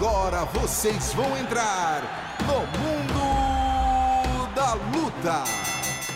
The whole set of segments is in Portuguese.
Agora vocês vão entrar no Mundo da Luta.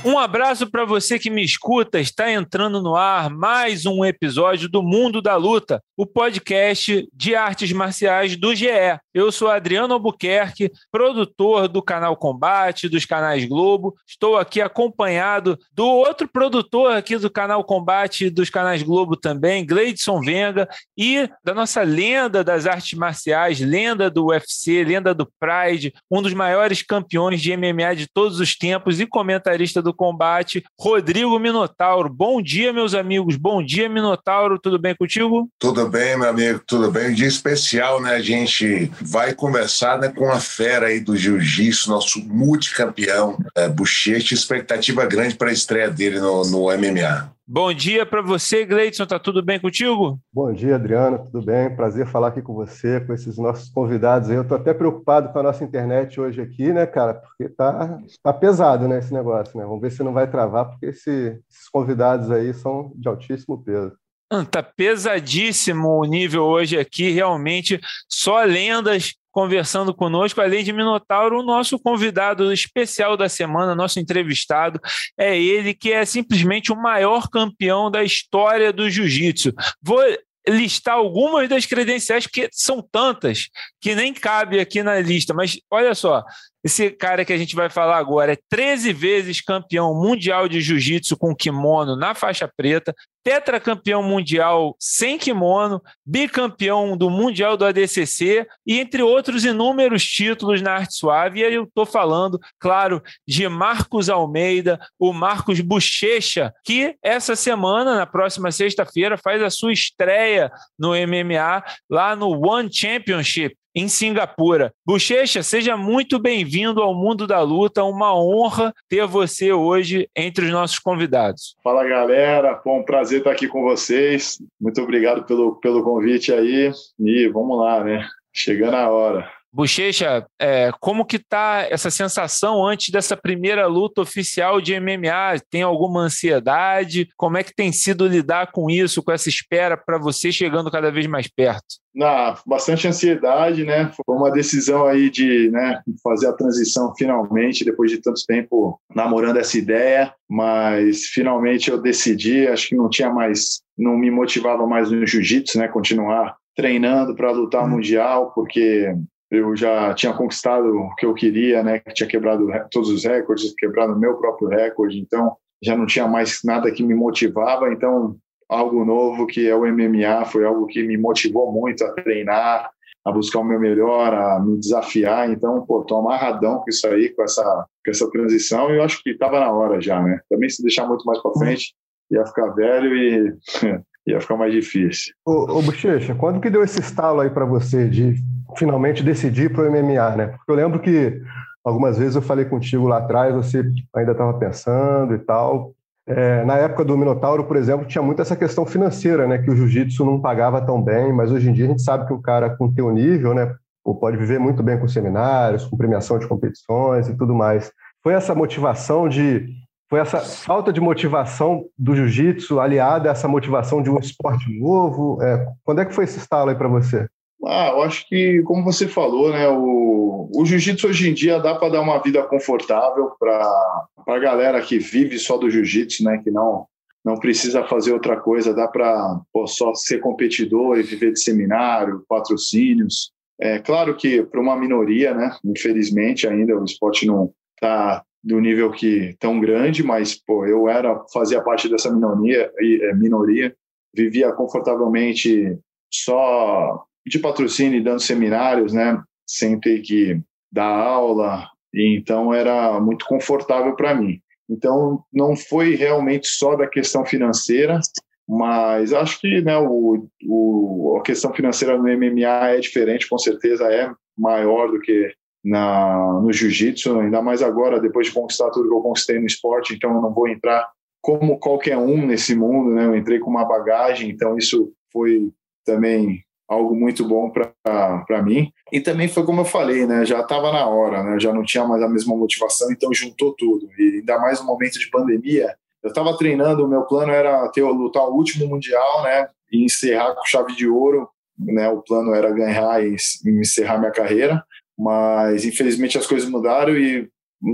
Um abraço para você que me escuta. Está entrando no ar mais um episódio do Mundo da Luta, o podcast de artes marciais do GE. Eu sou Adriano Albuquerque, produtor do canal Combate, dos canais Globo. Estou aqui acompanhado do outro produtor aqui do canal Combate dos canais Globo também, Gleidson Venga, e da nossa lenda das artes marciais, lenda do UFC, lenda do Pride, um dos maiores campeões de MMA de todos os tempos e comentarista do combate, Rodrigo Minotauro. Bom dia, meus amigos. Bom dia, Minotauro. Tudo bem contigo? Tudo bem, meu amigo. Tudo bem. Um dia especial, né? Gente vai começar né, com a fera aí do jiu-jitsu, nosso multicampeão, é, Bochecha. Expectativa grande para a estreia dele no, no MMA. Bom dia para você, Gleidson. Tá tudo bem contigo? Bom dia, Adriano. Tudo bem? Prazer falar aqui com você, com esses nossos convidados. Eu tô até preocupado com a nossa internet hoje aqui, né, cara? Porque tá, tá pesado, né, esse negócio, né? Vamos ver se não vai travar, porque esse, esses convidados aí são de altíssimo peso. Hum, tá pesadíssimo o nível hoje aqui, realmente só lendas conversando conosco, além de Minotauro, o nosso convidado especial da semana, nosso entrevistado, é ele que é simplesmente o maior campeão da história do jiu-jitsu. Vou listar algumas das credenciais, porque são tantas que nem cabe aqui na lista, mas olha só, esse cara que a gente vai falar agora é 13 vezes campeão mundial de jiu-jitsu com kimono na faixa preta, tetracampeão mundial sem kimono, bicampeão do Mundial do ADCC e entre outros inúmeros títulos na arte suave. E aí eu estou falando, claro, de Marcos Almeida, o Marcos Bochecha, que essa semana, na próxima sexta-feira, faz a sua estreia no MMA lá no One Championship em Singapura. Bochecha, seja muito bem-vindo ao mundo da luta. Uma honra ter você hoje entre os nossos convidados. Fala, galera. Bom, prazer estar aqui com vocês. Muito obrigado pelo, pelo convite aí. E vamos lá, né? Chegando a hora. Bochecha, é, como que tá essa sensação antes dessa primeira luta oficial de MMA? Tem alguma ansiedade? Como é que tem sido lidar com isso, com essa espera para você chegando cada vez mais perto? Na, bastante ansiedade, né? Foi uma decisão aí de né, fazer a transição finalmente, depois de tanto tempo namorando essa ideia, mas finalmente eu decidi, acho que não tinha mais, não me motivava mais no jiu-jitsu, né? Continuar treinando para lutar hum. mundial, porque eu já tinha conquistado o que eu queria, né? Que tinha quebrado todos os recordes, quebrado o meu próprio recorde, então já não tinha mais nada que me motivava. Então, algo novo que é o MMA foi algo que me motivou muito a treinar, a buscar o meu melhor, a me desafiar. Então, pô, tô amarradão com isso aí, com essa, com essa transição. E eu acho que estava na hora já, né? Também se deixar muito mais para frente, ia ficar velho e ia ficar mais difícil. Ô, ô Bochecha, quando que deu esse estalo aí para você de finalmente decidir para o MMA, né? Porque eu lembro que algumas vezes eu falei contigo lá atrás, você ainda estava pensando e tal. É, na época do Minotauro, por exemplo, tinha muito essa questão financeira, né? Que o jiu-jitsu não pagava tão bem, mas hoje em dia a gente sabe que o cara com teu nível, né? Pode viver muito bem com seminários, com premiação de competições e tudo mais. Foi essa motivação de foi essa falta de motivação do jiu-jitsu aliada a essa motivação de um esporte novo? É, quando é que foi esse estalo aí para você? Ah, eu acho que, como você falou, né, o, o jiu-jitsu hoje em dia dá para dar uma vida confortável para a galera que vive só do jiu-jitsu, né, que não não precisa fazer outra coisa, dá para só ser competidor e viver de seminário, patrocínios. É claro que para uma minoria, né, infelizmente ainda o esporte não está do nível que tão grande, mas pô, eu era fazia parte dessa minoria, é, minoria, vivia confortavelmente só de patrocínio e dando seminários, né, sem ter que dar aula, e então era muito confortável para mim. Então não foi realmente só da questão financeira, mas acho que né, o, o, a questão financeira no MMA é diferente, com certeza é maior do que na, no jiu-jitsu, ainda mais agora, depois de conquistar tudo que eu conquistei no esporte, então eu não vou entrar como qualquer um nesse mundo, né? Eu entrei com uma bagagem, então isso foi também algo muito bom para mim. E também foi como eu falei, né? Já estava na hora, né? Já não tinha mais a mesma motivação, então juntou tudo. E ainda mais no momento de pandemia, eu estava treinando, o meu plano era ter lutar o último mundial, né? E encerrar com chave de ouro né, o plano era ganhar e, encerrar minha carreira, mas infelizmente as coisas mudaram e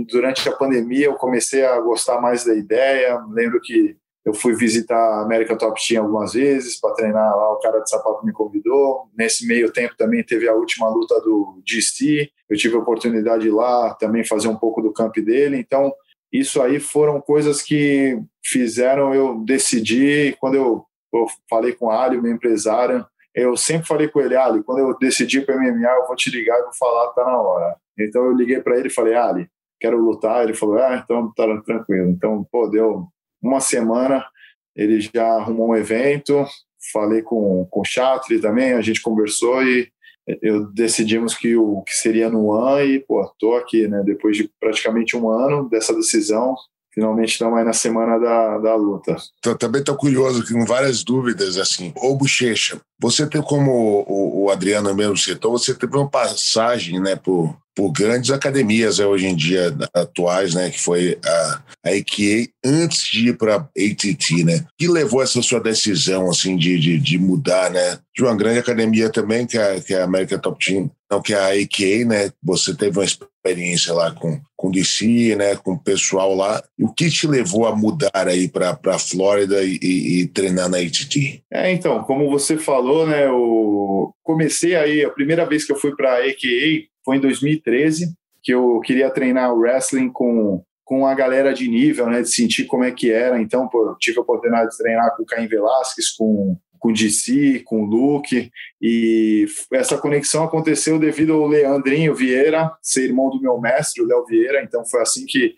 durante a pandemia eu comecei a gostar mais da ideia. Lembro que eu fui visitar a América Top Team algumas vezes para treinar lá, o cara de sapato me convidou. Nesse meio tempo também teve a última luta do GC, eu tive a oportunidade de lá também fazer um pouco do camp dele. Então, isso aí foram coisas que fizeram eu decidir. Quando eu, eu falei com o Ali, meu empresário, eu sempre falei com ele, Ali, quando eu decidir para MMA, eu vou te ligar e vou falar, tá na hora. Então eu liguei para ele e falei, Ali, quero lutar. Ele falou, ah, então tá tranquilo. Então, pô, deu uma semana, ele já arrumou um evento, falei com, com o Chatri também, a gente conversou e eu decidimos que o que seria no ano e, pô, tô aqui, né? Depois de praticamente um ano dessa decisão, finalmente estamos aí na semana da, da luta. Tô, também estou curioso, com várias dúvidas, assim. Ô, Bochecha, você tem como o, o Adriano mesmo citou, você teve uma passagem, né, por, por grandes academias né, hoje em dia atuais, né, que foi a, a antes de ir para a ATT, né? que levou essa sua decisão, assim, de, de, de, mudar, né? De uma grande academia também, que é, que é a American Top Team, não, que é a AKA, né? Você teve uma experiência lá com, com DC, né? Com o pessoal lá. O que te levou a mudar aí para a Flórida e, e, e, treinar na ATT? É, então, como você falou, né? Eu comecei aí, a primeira vez que eu fui para a AKA foi em 2013, que eu queria treinar o wrestling com com a galera de nível, né, de sentir como é que era. Então, pô, tive a oportunidade de treinar com o Caim Velasquez, com com o DC, com o Luke, e essa conexão aconteceu devido ao Leandrinho Vieira, ser irmão do meu mestre, o Léo Vieira, então foi assim que,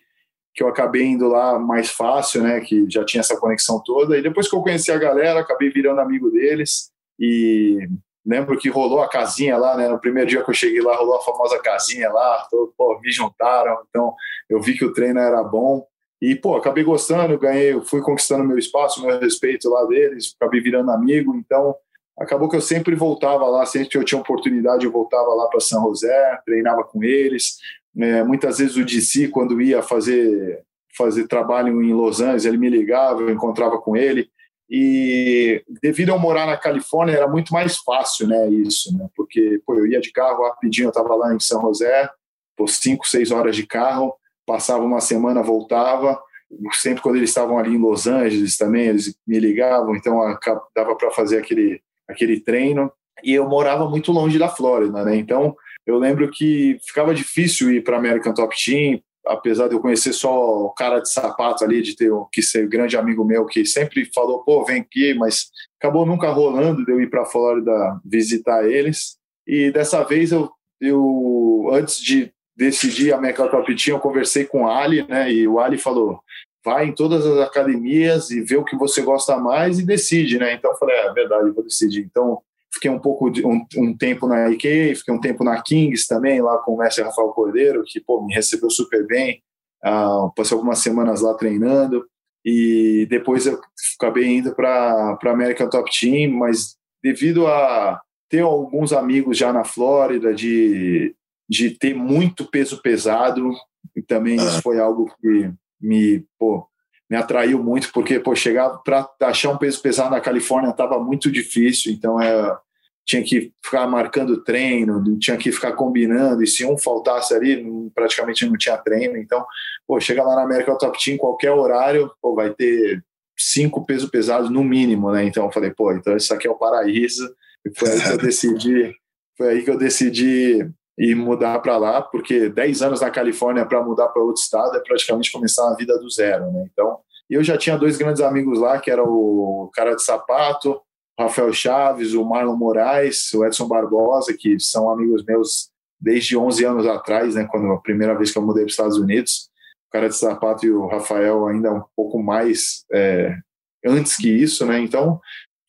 que eu acabei indo lá mais fácil, né, que já tinha essa conexão toda, e depois que eu conheci a galera, acabei virando amigo deles, e lembro que rolou a casinha lá, né, no primeiro dia que eu cheguei lá, rolou a famosa casinha lá, pô, me juntaram, então eu vi que o treino era bom, e, pô, acabei gostando, ganhei, fui conquistando meu espaço, meu respeito lá deles, acabei virando amigo, então acabou que eu sempre voltava lá, sempre que eu tinha oportunidade, eu voltava lá para São José, treinava com eles. É, muitas vezes o DC, quando ia fazer, fazer trabalho em Los Angeles, ele me ligava, eu encontrava com ele. E devido a eu morar na Califórnia, era muito mais fácil, né, isso, né? Porque, pô, eu ia de carro rapidinho, eu estava lá em São José, por cinco, seis horas de carro, passava uma semana, voltava. Sempre quando eles estavam ali em Los Angeles também, eles me ligavam, então dava para fazer aquele, aquele treino. E eu morava muito longe da Flórida, né? Então eu lembro que ficava difícil ir para American Top Team, apesar de eu conhecer só o cara de sapato ali, de ter que ser grande amigo meu, que sempre falou, pô, vem aqui, mas acabou nunca rolando de eu ir para a Flórida visitar eles. E dessa vez eu, eu antes de decidi a Meca Top Team, eu conversei com o Ali, né? E o Ali falou: vai em todas as academias e vê o que você gosta mais e decide, né? Então eu falei: é, é verdade, eu vou decidir. Então fiquei um pouco de, um, um, tempo na IK, fiquei um tempo na Kings também, lá com o mestre Rafael Cordeiro, que pô, me recebeu super bem. Uh, passei algumas semanas lá treinando e depois eu acabei indo para a American Top Team, mas devido a ter alguns amigos já na Flórida de de ter muito peso pesado, e também isso foi algo que me, pô, me atraiu muito, porque pô, chegar para achar um peso pesado na Califórnia estava muito difícil, então é, tinha que ficar marcando treino, tinha que ficar combinando, e se um faltasse ali, praticamente não tinha treino. Então, pô, chega lá na América Top Team, qualquer horário, pô, vai ter cinco pesos pesados no mínimo, né? Então eu falei, pô, então isso aqui é o paraíso. E foi aí que eu decidi, foi aí que eu decidi e mudar para lá, porque 10 anos na Califórnia para mudar para outro estado é praticamente começar a vida do zero, né? Então, eu já tinha dois grandes amigos lá, que era o cara de sapato, o Rafael Chaves, o Marlon Moraes, o Edson Barbosa, que são amigos meus desde 11 anos atrás, né, quando a primeira vez que eu mudei para os Estados Unidos. O cara de sapato e o Rafael ainda um pouco mais é, antes que isso, né? Então,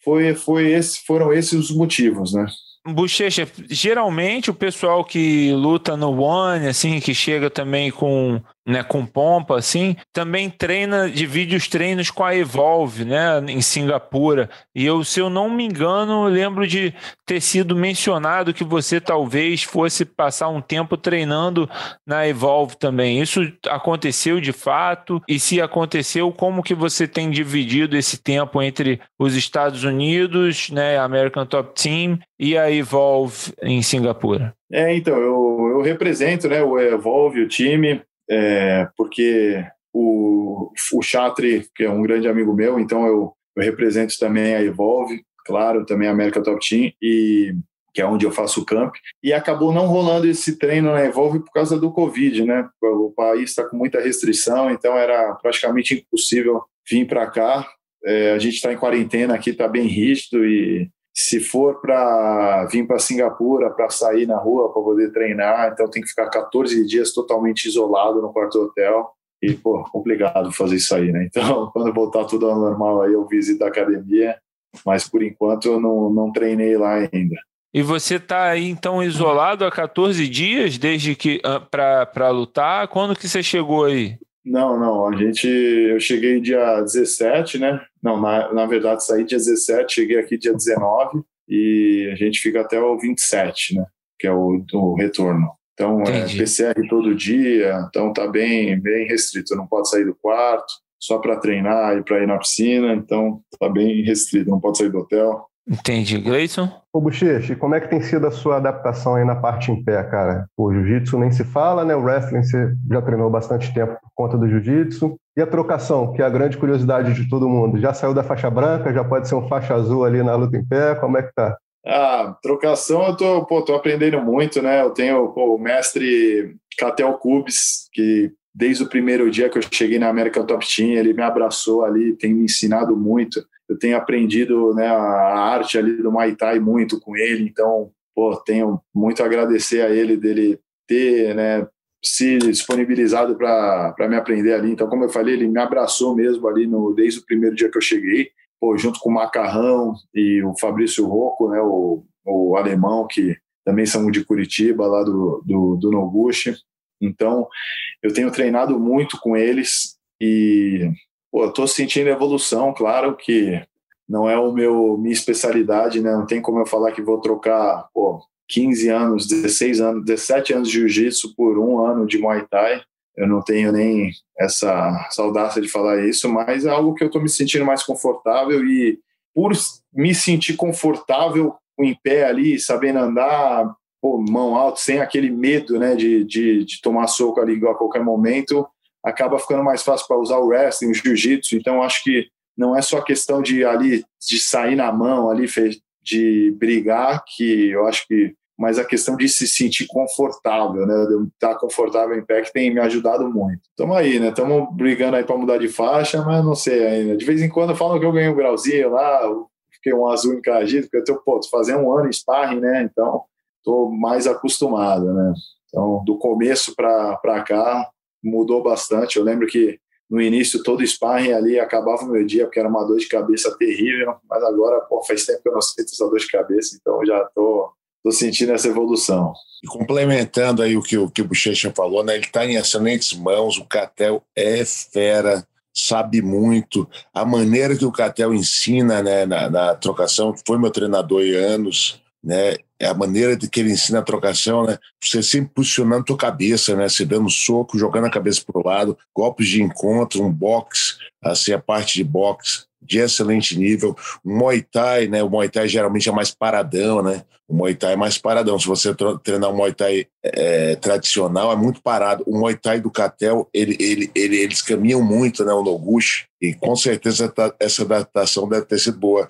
foi, foi esse, foram esses os motivos, né? Bochecha, geralmente o pessoal que luta no One, assim, que chega também com né, com pompa, assim, também treina, divide os treinos com a Evolve, né, em Singapura. E eu, se eu não me engano, lembro de ter sido mencionado que você talvez fosse passar um tempo treinando na Evolve também. Isso aconteceu de fato? E se aconteceu, como que você tem dividido esse tempo entre os Estados Unidos, né, American Top Team e a Evolve em Singapura? É, então, eu, eu represento né, o Evolve, o time, é, porque o, o Chatri, que é um grande amigo meu, então eu, eu represento também a Evolve, claro, também a América Top Team, e que é onde eu faço o camp, e acabou não rolando esse treino na Evolve por causa do Covid, né? O país está com muita restrição, então era praticamente impossível vir para cá. É, a gente está em quarentena aqui, está bem rígido e se for para vir para Singapura, para sair na rua, para poder treinar, então tem que ficar 14 dias totalmente isolado no quarto hotel. E, pô, complicado fazer isso aí, né? Então, quando voltar tudo ao normal aí, eu visito a academia, mas por enquanto eu não, não treinei lá ainda. E você está aí, então, isolado há 14 dias desde que para lutar? Quando que você chegou aí? Não, não. A gente, eu cheguei dia 17, né? Não, na, na verdade saí dia 17, cheguei aqui dia 19 e a gente fica até o 27, né? Que é o, o retorno. Então Entendi. é PCR todo dia, então tá bem, bem restrito. Não pode sair do quarto, só para treinar e para ir na piscina, então tá bem restrito. Não pode sair do hotel. Entendi. Gleison? Ô, Bocheche, como é que tem sido a sua adaptação aí na parte em pé, cara? O jiu-jitsu nem se fala, né? O wrestling você já treinou bastante tempo por conta do jiu-jitsu. E a trocação, que é a grande curiosidade de todo mundo. Já saiu da faixa branca, já pode ser um faixa azul ali na luta em pé, como é que tá? Ah, trocação eu tô, pô, tô aprendendo muito, né? Eu tenho pô, o mestre Catel Cubes, que desde o primeiro dia que eu cheguei na American Top Team, ele me abraçou ali, tem me ensinado muito. Eu tenho aprendido né, a arte ali do Muay Thai muito com ele, então, pô, tenho muito a agradecer a ele dele ter, né, se disponibilizado para me aprender ali. Então, como eu falei, ele me abraçou mesmo ali no, desde o primeiro dia que eu cheguei, pô, junto com o Macarrão e o Fabrício Rocco, né, o, o alemão, que também são de Curitiba, lá do, do, do Noguchi. Então, eu tenho treinado muito com eles e estou sentindo evolução, claro que não é o meu minha especialidade, né? Não tem como eu falar que vou trocar pô, 15 anos, 16 anos, 17 anos de jiu-jitsu por um ano de Muay Thai. Eu não tenho nem essa saudade de falar isso, mas é algo que eu estou me sentindo mais confortável e por me sentir confortável em pé ali, sabendo andar, pô, mão alta, sem aquele medo né, de, de, de tomar soco ali a qualquer momento, acaba ficando mais fácil para usar o wrestling, o jiu-jitsu. Então, acho que não é só questão de ali de sair na mão ali, de brigar, que eu acho que mas a questão de se sentir confortável, né, de estar confortável em pé que tem me ajudado muito. Estamos aí, né? Estamos brigando aí para mudar de faixa, mas não sei ainda. De vez em quando falam que eu ganhei um grauzinho lá, fiquei um azul encardido, porque eu tenho, pô, fazer um ano em sparring, né? Então, estou mais acostumado, né? Então, do começo para cá, mudou bastante. Eu lembro que no início todo sparring ali acabava o meu dia, porque era uma dor de cabeça terrível, mas agora, pô, faz tempo que eu não sinto essa dor de cabeça, então já tô, tô sentindo essa evolução. E complementando aí o que o, que o Bochecha falou, né? Ele está em excelentes mãos, o Catel é fera, sabe muito. A maneira que o Catel ensina né, na, na trocação, foi meu treinador há anos, né? É a maneira de que ele ensina a trocação, né? Você sempre posicionando tua cabeça, né? Se dando soco, jogando a cabeça para o lado, golpes de encontro, um box, assim, a parte de boxe de excelente nível. O Muay Thai, né? O Muay Thai geralmente é mais paradão, né? O Muay Thai é mais paradão. Se você treinar um Muay Thai é, tradicional, é muito parado. O Muay Thai do Catel, ele, ele, ele, eles caminham muito, né? O Noguchi. E com certeza essa adaptação deve ter sido boa.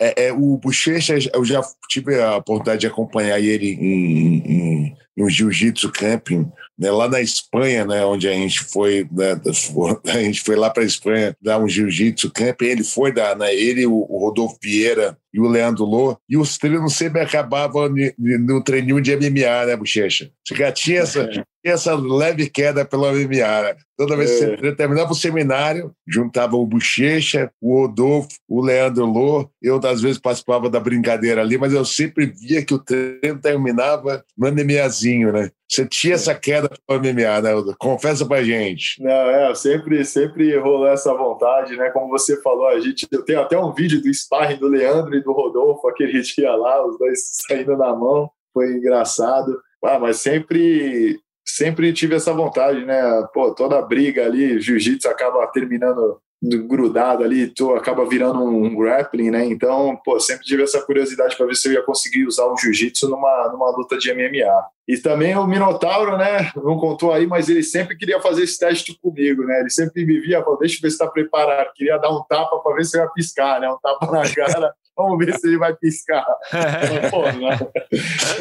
É, é o Bochecha, eu já tive a oportunidade de acompanhar ele em, em, em um jiu-jitsu camping né, lá na Espanha, né, onde a gente foi, né, a gente foi lá para a Espanha dar um jiu-jitsu camp, ele foi dar, né, ele, o, o Rodolfo Vieira e o Leandro Lô, e os treinos sempre acabavam no treininho de MMA, né, Bochecha? Você já tinha essa, essa leve queda pela MMA. Né? Toda vez que você é. terminava o seminário, juntava o Bochecha, o Rodolfo, o Leandro Lô. Eu, às vezes, participava da brincadeira ali, mas eu sempre via que o treino terminava no MMAzinho, né? Você tinha essa queda pelo MMA, né? Confessa pra gente. Não, é, sempre, sempre rolou essa vontade, né? Como você falou, a gente, eu tenho até um vídeo do sparring do Leandro e do Rodolfo aquele dia lá, os dois saindo na mão, foi engraçado. Ah, mas sempre sempre tive essa vontade, né? Pô, toda briga ali, jiu-jitsu acaba terminando grudado ali, tu acaba virando um grappling, né? Então, pô, sempre tive essa curiosidade para ver se eu ia conseguir usar o jiu-jitsu numa, numa luta de MMA. E também o Minotauro, né? Não contou aí, mas ele sempre queria fazer esse teste comigo, né? Ele sempre me via, falou, deixa eu ver se tá preparado. Queria dar um tapa para ver se eu ia piscar, né? Um tapa na cara. Vamos ver se ele vai piscar. Pô, né?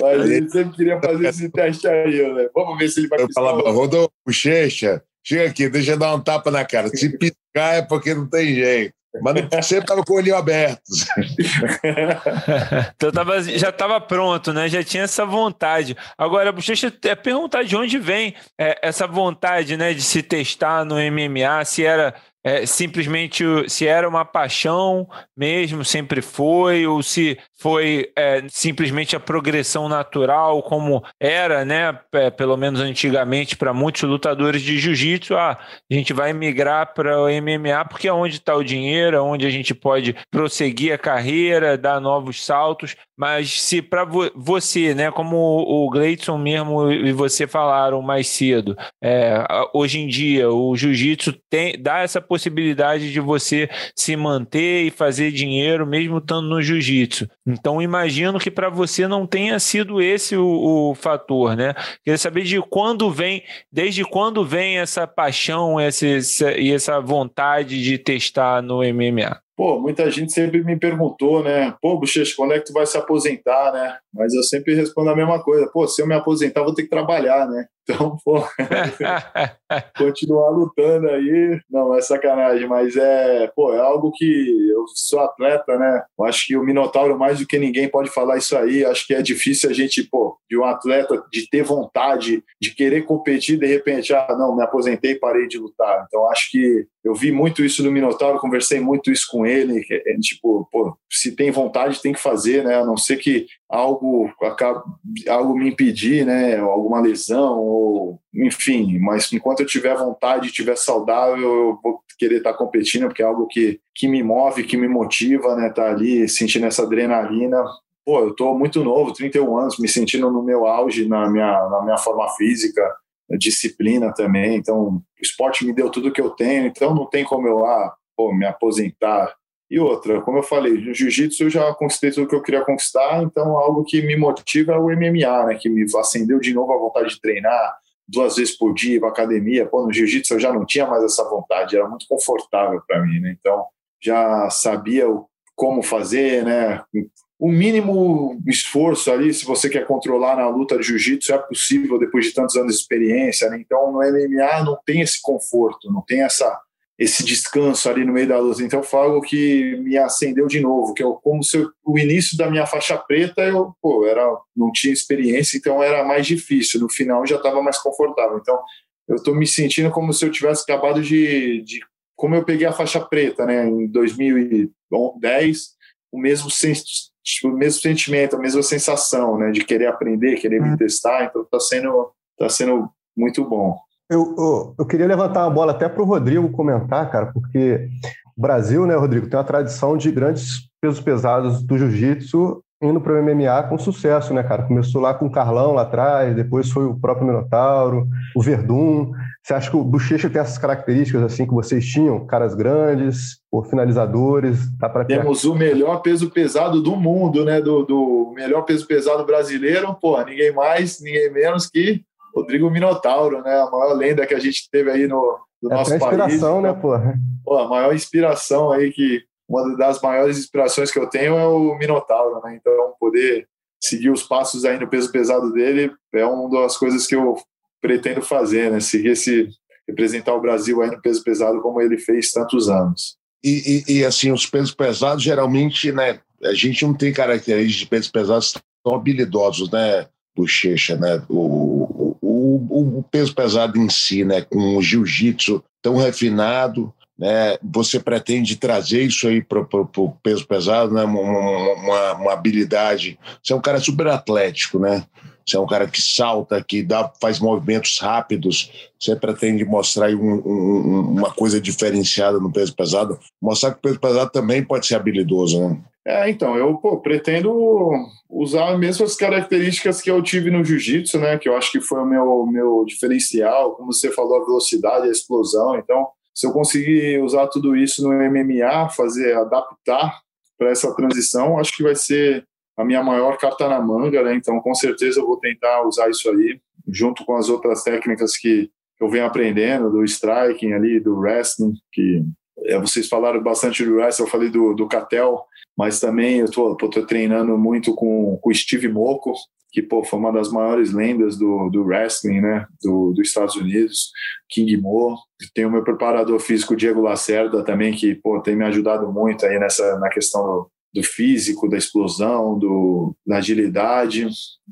Mas ele sempre queria fazer esse teste aí, né? Vamos ver se ele vai piscar. Eu falava, Rodolfo, bochecha, chega aqui, deixa eu dar um tapa na cara. Se piscar é porque não tem jeito. Mas sempre estava com o olho aberto. então tava, já estava pronto, né? Já tinha essa vontade. Agora, Bochecha, é perguntar de onde vem é, essa vontade né, de se testar no MMA, se era é, simplesmente se era uma paixão mesmo, sempre foi, ou se foi é, simplesmente a progressão natural, como era, né? É, pelo menos antigamente, para muitos lutadores de jiu-jitsu, ah, a gente vai migrar para o MMA porque é onde está o dinheiro, é onde a gente pode prosseguir a carreira, dar novos saltos. Mas se para vo você, né, como o Gleidson mesmo e você falaram mais cedo, é, hoje em dia o jiu-jitsu dá essa possibilidade de você se manter e fazer dinheiro mesmo estando no jiu-jitsu. Então imagino que para você não tenha sido esse o, o, fator, né? Queria saber de quando vem, desde quando vem essa paixão essa, e essa vontade de testar no MMA. Pô, muita gente sempre me perguntou, né? Pô, Bochecha, quando é que tu vai se aposentar, né? Mas eu sempre respondo a mesma coisa. Pô, se eu me aposentar, vou ter que trabalhar, né? Então, pô, continuar lutando aí, não, é sacanagem, mas é, pô, é algo que eu sou atleta, né? Eu acho que o Minotauro, mais do que ninguém, pode falar isso aí. Acho que é difícil a gente, pô, de um atleta, de ter vontade, de querer competir, de repente, ah, não, me aposentei parei de lutar. Então, acho que eu vi muito isso no Minotauro, conversei muito isso com ele, que, é, tipo, pô, se tem vontade, tem que fazer, né? A não ser que algo algo me impedir, né? Alguma lesão ou enfim, mas enquanto eu tiver vontade, tiver saudável, eu vou querer estar competindo, porque é algo que, que me move, que me motiva, né? Tá ali sentindo essa adrenalina. Pô, eu tô muito novo, 31 anos, me sentindo no meu auge, na minha, na minha forma física, disciplina também. Então, o esporte me deu tudo que eu tenho, então não tem como eu ah, pô, me aposentar e outra, como eu falei, no jiu-jitsu eu já conquistei tudo que eu queria conquistar, então algo que me motiva é o MMA, né? Que me acendeu de novo a vontade de treinar duas vezes por dia, para academia. Pô, no jiu-jitsu eu já não tinha mais essa vontade, era muito confortável para mim, né? Então já sabia como fazer, né? O mínimo esforço ali, se você quer controlar na luta de jiu-jitsu, é possível depois de tantos anos de experiência, né? Então no MMA não tem esse conforto, não tem essa esse descanso ali no meio da luta. Então foi algo que me acendeu de novo, que eu, como se eu, o início da minha faixa preta eu pô, era, não tinha experiência, então era mais difícil. No final já estava mais confortável. Então eu estou me sentindo como se eu tivesse acabado de, de, como eu peguei a faixa preta, né, em 2010, o mesmo o mesmo sentimento, a mesma sensação, né, de querer aprender, querer me uhum. testar. Então está sendo tá sendo muito bom. Eu, eu, eu, queria levantar uma bola até para o Rodrigo comentar, cara, porque o Brasil, né, Rodrigo, tem uma tradição de grandes pesos pesados do jiu-jitsu indo para o MMA com sucesso, né, cara? Começou lá com o Carlão lá atrás, depois foi o próprio Minotauro, o Verdun. Você acha que o Bochecha tem essas características assim que vocês tinham? Caras grandes, ou finalizadores? Pra ter... Temos o melhor peso pesado do mundo, né? Do, do melhor peso pesado brasileiro, pô, ninguém mais, ninguém menos que Rodrigo Minotauro, né? A maior lenda que a gente teve aí no, no é nosso país. inspiração, né, porra? Pô, a maior inspiração aí que uma das maiores inspirações que eu tenho é o Minotauro, né? Então, poder seguir os passos aí no peso pesado dele é uma das coisas que eu pretendo fazer, né? Seguir esse representar o Brasil aí no peso pesado como ele fez tantos anos. E, e, e assim, os pesos pesados geralmente, né? A gente não tem características de pesos pesados tão habilidosos, né? Bochecha, né? O, o o, peso pesado em si, né, com o jiu-jitsu tão refinado, né, você pretende trazer isso aí para o peso pesado, né, uma, uma, uma, habilidade. Você é um cara super atlético, né? Você é um cara que salta, que dá, faz movimentos rápidos. Você pretende mostrar um, um, uma coisa diferenciada no peso pesado, mostrar que o peso pesado também pode ser habilidoso, né? É, então, eu pô, pretendo usar as mesmas características que eu tive no jiu-jitsu, né? Que eu acho que foi o meu, meu diferencial, como você falou, a velocidade, a explosão. Então, se eu conseguir usar tudo isso no MMA, fazer, adaptar para essa transição, acho que vai ser a minha maior carta na manga, né? Então, com certeza eu vou tentar usar isso aí, junto com as outras técnicas que eu venho aprendendo, do striking ali, do wrestling, que é, vocês falaram bastante do wrestling, eu falei do, do Catel, mas também eu tô, treinando muito com o Steve Moco, que pô, foi uma das maiores lendas do, do wrestling, né, do, dos Estados Unidos, King Mo. Tem o meu preparador físico, Diego Lacerda, também, que pô, tem me ajudado muito aí nessa, na questão do, do físico, da explosão, do, da agilidade.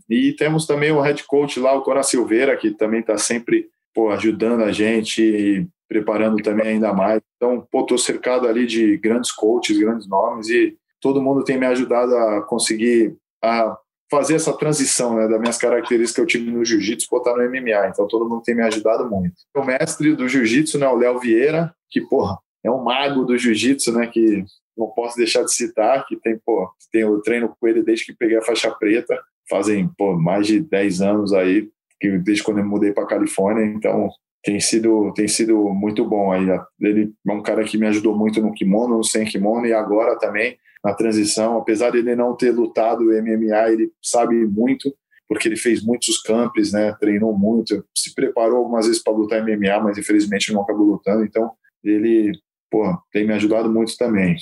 E temos também o head coach lá, o Cora Silveira, que também está sempre pô, ajudando a gente e preparando também ainda mais. Então, tô cercado ali de grandes coaches, grandes nomes e todo mundo tem me ajudado a conseguir a fazer essa transição né, das minhas características que eu tive no jiu-jitsu botar no MMA. Então todo mundo tem me ajudado muito. O mestre do jiu-jitsu, né, o Léo Vieira, que porra, é um mago do jiu-jitsu, né, que não posso deixar de citar, que tem, pô, tem o treino com ele desde que peguei a faixa preta, fazem, pô, mais de 10 anos aí, que desde quando eu mudei para Califórnia, então tem sido tem sido muito bom aí. Ele é um cara que me ajudou muito no kimono, no sem kimono e agora também na transição, apesar de ele não ter lutado MMA, ele sabe muito, porque ele fez muitos campos, né? Treinou muito, se preparou algumas vezes para lutar MMA, mas infelizmente não acabou lutando. Então, ele, pô, tem me ajudado muito também.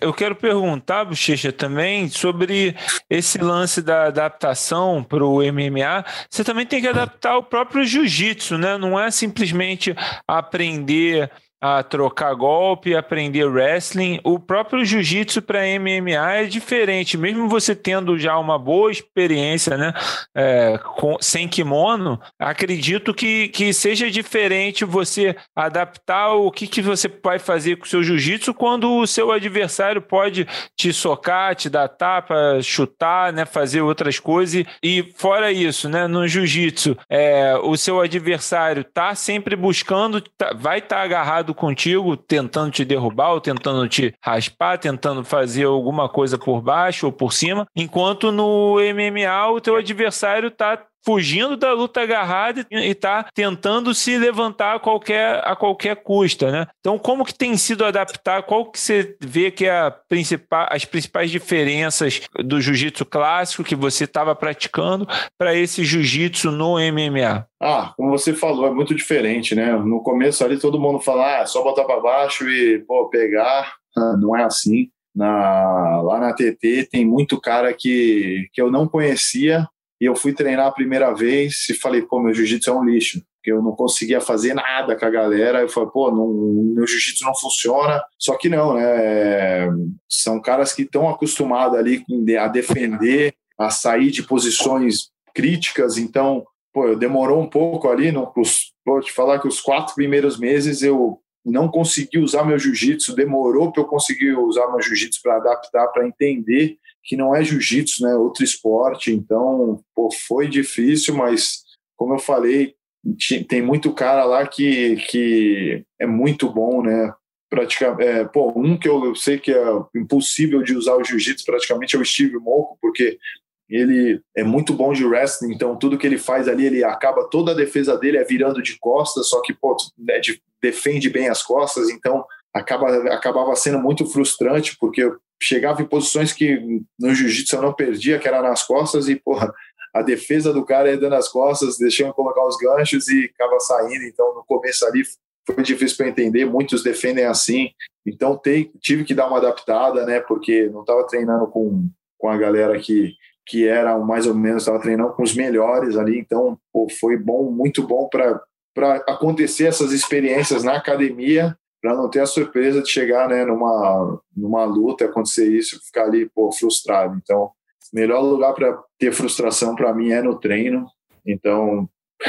Eu quero perguntar, Bochecha, também sobre esse lance da adaptação para o MMA. Você também tem que adaptar o próprio jiu-jitsu, né? Não é simplesmente aprender a trocar golpe, aprender wrestling. O próprio jiu-jitsu para MMA é diferente, mesmo você tendo já uma boa experiência, né, é, com, sem kimono, acredito que, que seja diferente você adaptar o que, que você vai fazer com o seu jiu-jitsu quando o seu adversário pode te socar, te dar tapa, chutar, né, fazer outras coisas. E fora isso, né, no jiu-jitsu, é, o seu adversário tá sempre buscando, tá, vai estar tá agarrado contigo, tentando te derrubar, ou tentando te raspar, tentando fazer alguma coisa por baixo ou por cima, enquanto no MMA o teu adversário está fugindo da luta agarrada e está tentando se levantar a qualquer, a qualquer custa, né? Então, como que tem sido adaptar? Qual que você vê que é principal, as principais diferenças do jiu-jitsu clássico que você estava praticando para esse jiu-jitsu no MMA? Ah, como você falou, é muito diferente, né? No começo ali todo mundo fala, ah, é só botar para baixo e pô, pegar. Ah, não é assim. Na, lá na TT tem muito cara que, que eu não conhecia e eu fui treinar a primeira vez e falei, pô, meu jiu-jitsu é um lixo. Porque eu não conseguia fazer nada com a galera. Eu falei, pô, não, meu jiu-jitsu não funciona. Só que não, né? São caras que estão acostumados ali a defender, a sair de posições críticas. Então, pô, demorou um pouco ali. No, vou te falar que os quatro primeiros meses eu não consegui usar meu jiu-jitsu, demorou para eu conseguir usar meu jiu-jitsu para adaptar, para entender que não é jiu-jitsu, né? Outro esporte. Então, pô, foi difícil, mas como eu falei, tem muito cara lá que, que é muito bom, né? Praticamente, é, pô, um que eu sei que é impossível de usar o jiu-jitsu praticamente é o Steve Moco, porque ele é muito bom de wrestling, então tudo que ele faz ali, ele acaba toda a defesa dele é virando de costas, só que pô, né, de, defende bem as costas, então acaba, acabava sendo muito frustrante, porque eu chegava em posições que no jiu-jitsu eu não perdia, que era nas costas, e porra, a defesa do cara ia dando as costas, deixando colocar os ganchos e acaba saindo. Então, no começo ali foi difícil para entender, muitos defendem assim. Então, tive que dar uma adaptada, né, porque não estava treinando com, com a galera que, que era mais ou menos, estava treinando com os melhores ali. Então, pô, foi bom, muito bom para acontecer essas experiências na academia para não ter a surpresa de chegar né, numa, numa luta, acontecer isso, ficar ali pô, frustrado. Então, melhor lugar para ter frustração para mim é no treino. Então,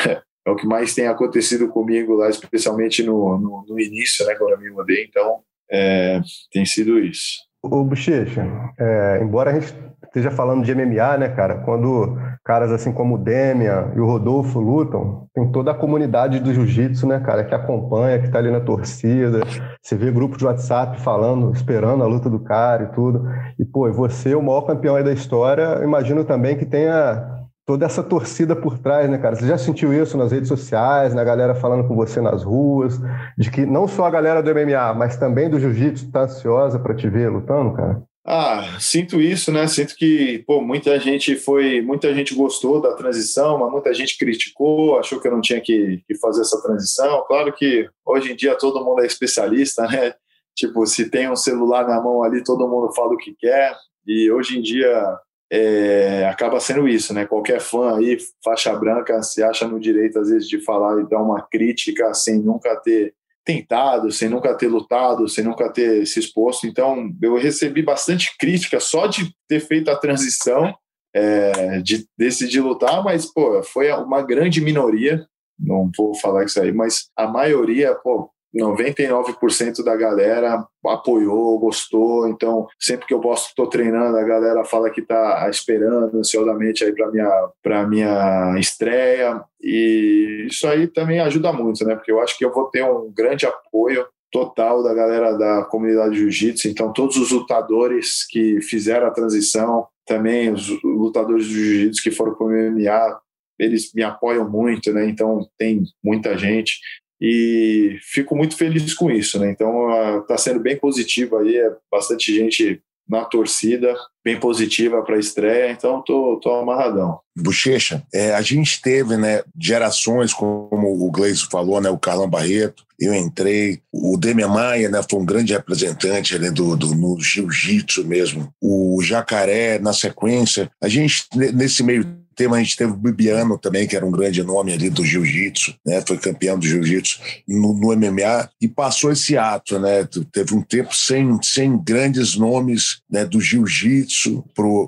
é o que mais tem acontecido comigo lá, especialmente no, no, no início, né, quando eu me mudei. Então, é, tem sido isso. O Bochecha, é, embora a gente esteja falando de MMA, né, cara? Quando caras assim como o Demian e o Rodolfo lutam, tem toda a comunidade do jiu-jitsu, né, cara, que acompanha, que tá ali na torcida. Você vê grupo de WhatsApp falando, esperando a luta do cara e tudo. E, pô, você, o maior campeão aí da história, imagino também que tenha toda essa torcida por trás, né, cara? Você já sentiu isso nas redes sociais, na galera falando com você nas ruas, de que não só a galera do MMA, mas também do jiu-jitsu está ansiosa para te ver lutando, cara? Ah, sinto isso, né? Sinto que, pô, muita gente foi, muita gente gostou da transição, mas muita gente criticou, achou que eu não tinha que, que fazer essa transição. Claro que hoje em dia todo mundo é especialista, né? Tipo, se tem um celular na mão ali, todo mundo fala o que quer. E hoje em dia é, acaba sendo isso, né? Qualquer fã aí, faixa branca, se acha no direito, às vezes, de falar e dar uma crítica sem nunca ter tentado, sem nunca ter lutado, sem nunca ter se exposto. Então, eu recebi bastante crítica só de ter feito a transição, é, de decidir lutar, mas, pô, foi uma grande minoria, não vou falar isso aí, mas a maioria, pô, 99% da galera apoiou, gostou. Então, sempre que eu posso, estou treinando, a galera fala que está esperando ansiosamente aí para minha para minha estreia. E isso aí também ajuda muito, né? Porque eu acho que eu vou ter um grande apoio total da galera da comunidade jiu-jitsu. Então, todos os lutadores que fizeram a transição, também os lutadores do jiu-jitsu que foram para o MMA, eles me apoiam muito, né? Então, tem muita gente e fico muito feliz com isso, né? Então está sendo bem positivo aí, é bastante gente na torcida, bem positiva para a estreia, então tô, tô amarradão. Bochecha, é, a gente teve né, gerações, como o Gleison falou, né, o Carlão Barreto, eu entrei, o Demian Maia né, foi um grande representante ali do, do, no jiu-jitsu mesmo, o Jacaré na sequência, a gente nesse meio tema a gente teve o Bibiano também, que era um grande nome ali do jiu-jitsu, né? Foi campeão do jiu-jitsu no, no, MMA e passou esse ato, né? Teve um tempo sem, sem grandes nomes né, do jiu-jitsu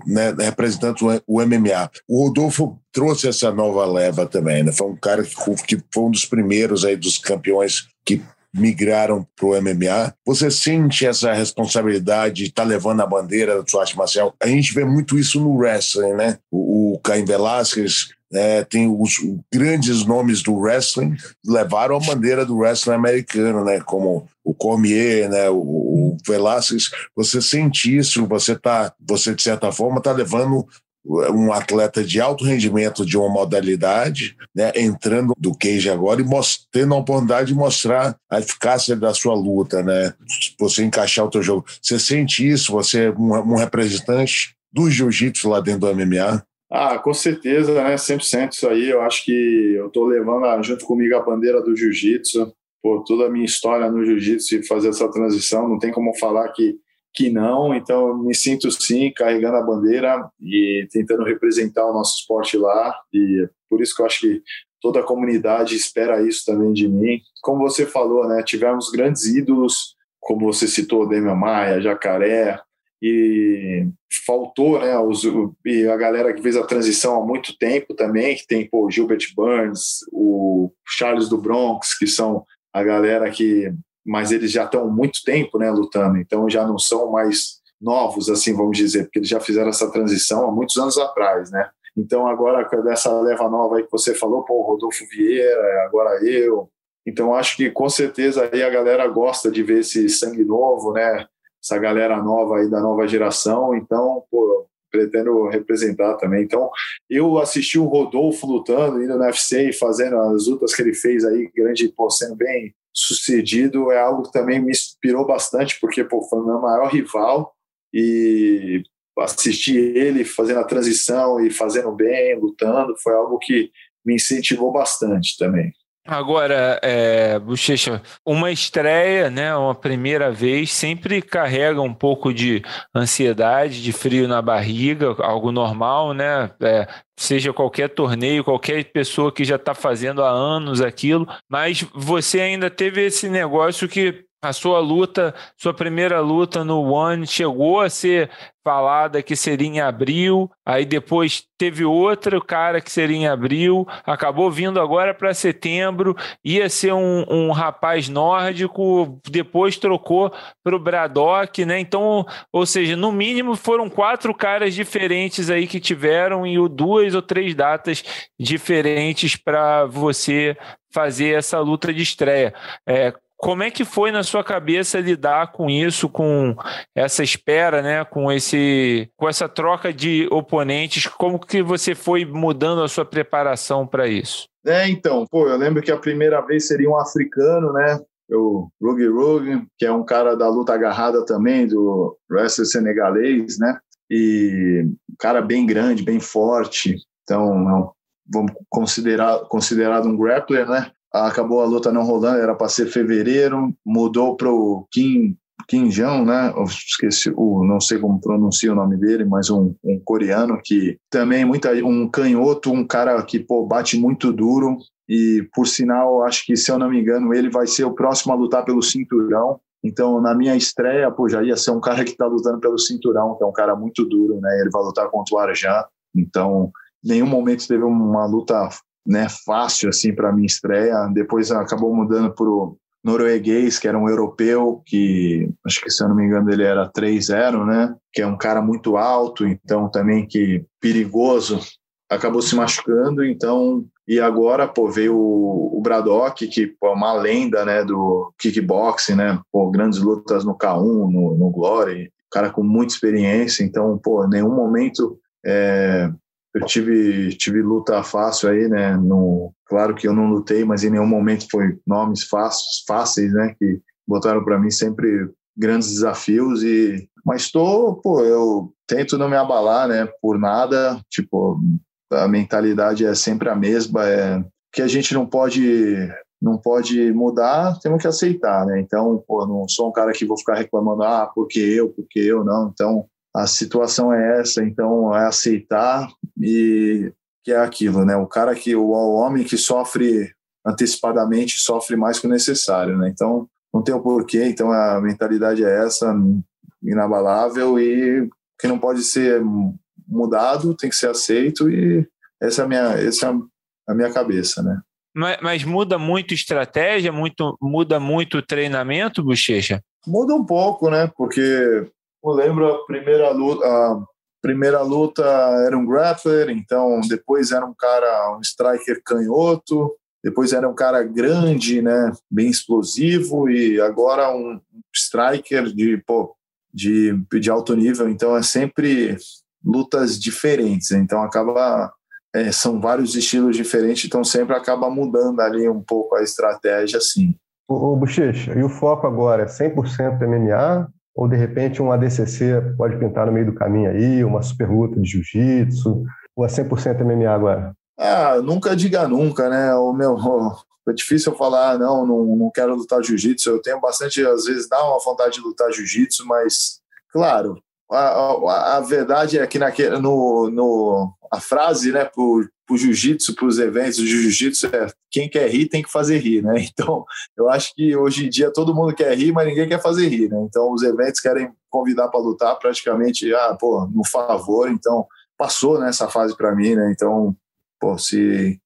né, representando o MMA. O Rodolfo trouxe essa nova leva também, né? Foi um cara que, que foi um dos primeiros aí dos campeões que migraram para o MMA. Você sente essa responsabilidade de estar tá levando a bandeira da sua arte marcial? A gente vê muito isso no wrestling, né? O, o Caim Velasquez é, tem os grandes nomes do wrestling levaram a bandeira do wrestling americano, né? Como o Cormier, né? O, o Velasquez. Você sente isso? Você tá, você de certa forma está levando um atleta de alto rendimento de uma modalidade, né, entrando do cage agora e tendo a oportunidade de mostrar a eficácia da sua luta, né? Você encaixar o teu jogo. Você sente isso? Você é um, um representante do jiu-jitsu lá dentro do MMA? Ah, com certeza, né? 100% isso aí. Eu acho que eu tô levando junto comigo a bandeira do jiu-jitsu. Por toda a minha história no jiu-jitsu e fazer essa transição, não tem como falar que que não, então eu me sinto sim carregando a bandeira e tentando representar o nosso esporte lá e por isso que eu acho que toda a comunidade espera isso também de mim. Como você falou, né, tivemos grandes ídolos, como você citou, Demian Maia, Jacaré, e faltou, né, os, e a galera que fez a transição há muito tempo também, que tem pô, Gilbert Burns, o Charles do Bronx, que são a galera que mas eles já estão muito tempo né, lutando, então já não são mais novos, assim, vamos dizer, porque eles já fizeram essa transição há muitos anos atrás, né? Então agora dessa leva nova aí que você falou, pô, Rodolfo Vieira, agora eu. Então acho que com certeza aí a galera gosta de ver esse sangue novo, né? Essa galera nova aí da nova geração. Então, pô, pretendo representar também. Então, eu assisti o Rodolfo lutando, indo na UFC e fazendo as lutas que ele fez aí, grande, pô, sendo bem sucedido é algo que também me inspirou bastante, porque pô, foi o meu maior rival e assistir ele fazendo a transição e fazendo bem, lutando, foi algo que me incentivou bastante também. Agora, é, Bochecha, uma estreia, né, uma primeira vez, sempre carrega um pouco de ansiedade, de frio na barriga, algo normal, né? É, seja qualquer torneio, qualquer pessoa que já está fazendo há anos aquilo, mas você ainda teve esse negócio que a sua luta, sua primeira luta no One chegou a ser falada que seria em abril, aí depois teve outro cara que seria em abril, acabou vindo agora para setembro, ia ser um, um, rapaz nórdico, depois trocou para o Braddock, né? Então, ou seja, no mínimo foram quatro caras diferentes aí que tiveram e duas ou três datas diferentes para você fazer essa luta de estreia. É, como é que foi na sua cabeça lidar com isso, com essa espera, né, com esse, com essa troca de oponentes? Como que você foi mudando a sua preparação para isso? É, então, pô, eu lembro que a primeira vez seria um africano, né? O Rugi Rugi, que é um cara da luta agarrada também, do wrestler senegalês, né? E um cara bem grande, bem forte. Então, vamos considerar considerado um grappler, né? Acabou a luta não rolando, era para ser fevereiro, mudou para o Kim Jong, né? Eu esqueci, o, não sei como pronuncia o nome dele, mas um, um coreano que também muita um canhoto, um cara que pô, bate muito duro e por sinal, acho que se eu não me engano, ele vai ser o próximo a lutar pelo cinturão. Então, na minha estreia, pô, já ia ser um cara que está lutando pelo cinturão, que é um cara muito duro, né? Ele vai lutar contra o Arjan. Então, nenhum momento teve uma luta né, fácil assim para minha estreia. Depois acabou mudando para o norueguês, que era um europeu, que acho que se eu não me engano ele era 3-0, né? Que é um cara muito alto, então também que perigoso. Acabou se machucando, então e agora pô, veio o, o Braddock, que pô, é uma lenda né, do kickboxing, né? Pô, grandes lutas no K1, no, no Glory, cara com muita experiência, então, pô, nenhum momento é, eu tive, tive luta fácil aí, né? No, claro que eu não lutei, mas em nenhum momento foi nomes fáceis, fáceis né? Que botaram para mim sempre grandes desafios e mas estou, pô, eu tento não me abalar, né? Por nada, tipo a mentalidade é sempre a mesma, é que a gente não pode não pode mudar, temos que aceitar, né? Então, pô, não sou um cara que vou ficar reclamando, ah, porque eu, porque eu, não. Então, a situação é essa, então é aceitar e que é aquilo, né? O cara que o, o homem que sofre antecipadamente sofre mais que o necessário, né? Então não tem o porquê, então a mentalidade é essa, inabalável e que não pode ser mudado, tem que ser aceito e essa é a minha, essa é a minha cabeça, né? Mas, mas muda muito estratégia, muito, muda muito treinamento, Bochecha? Muda um pouco, né? Porque eu lembro a primeira luta, a primeira luta era um grappler, então depois era um cara, um striker canhoto, depois era um cara grande, né, bem explosivo e agora um striker de, pô, de, de alto nível, então é sempre lutas diferentes, então acaba é, são vários estilos diferentes, então sempre acaba mudando ali um pouco a estratégia, assim. Ô, ô Bochecha, e o foco agora é 100% MMA ou de repente um ADCC pode pintar no meio do caminho aí, uma super luta de jiu-jitsu, ou é 100% MMA agora? Ah, nunca diga nunca, né? O meu, é difícil eu falar, não, não, não quero lutar jiu-jitsu. Eu tenho bastante, às vezes dá uma vontade de lutar jiu-jitsu, mas, claro, a, a, a, verdade é que naquele, no, no, a frase, né, pro, pro jiu-jitsu, para os eventos de jiu-jitsu é quem quer rir tem que fazer rir, né? Então, eu acho que hoje em dia todo mundo quer rir, mas ninguém quer fazer rir, né? Então, os eventos querem convidar para lutar praticamente, ah, pô, no favor. Então, passou nessa fase para mim, né? Então, pô, se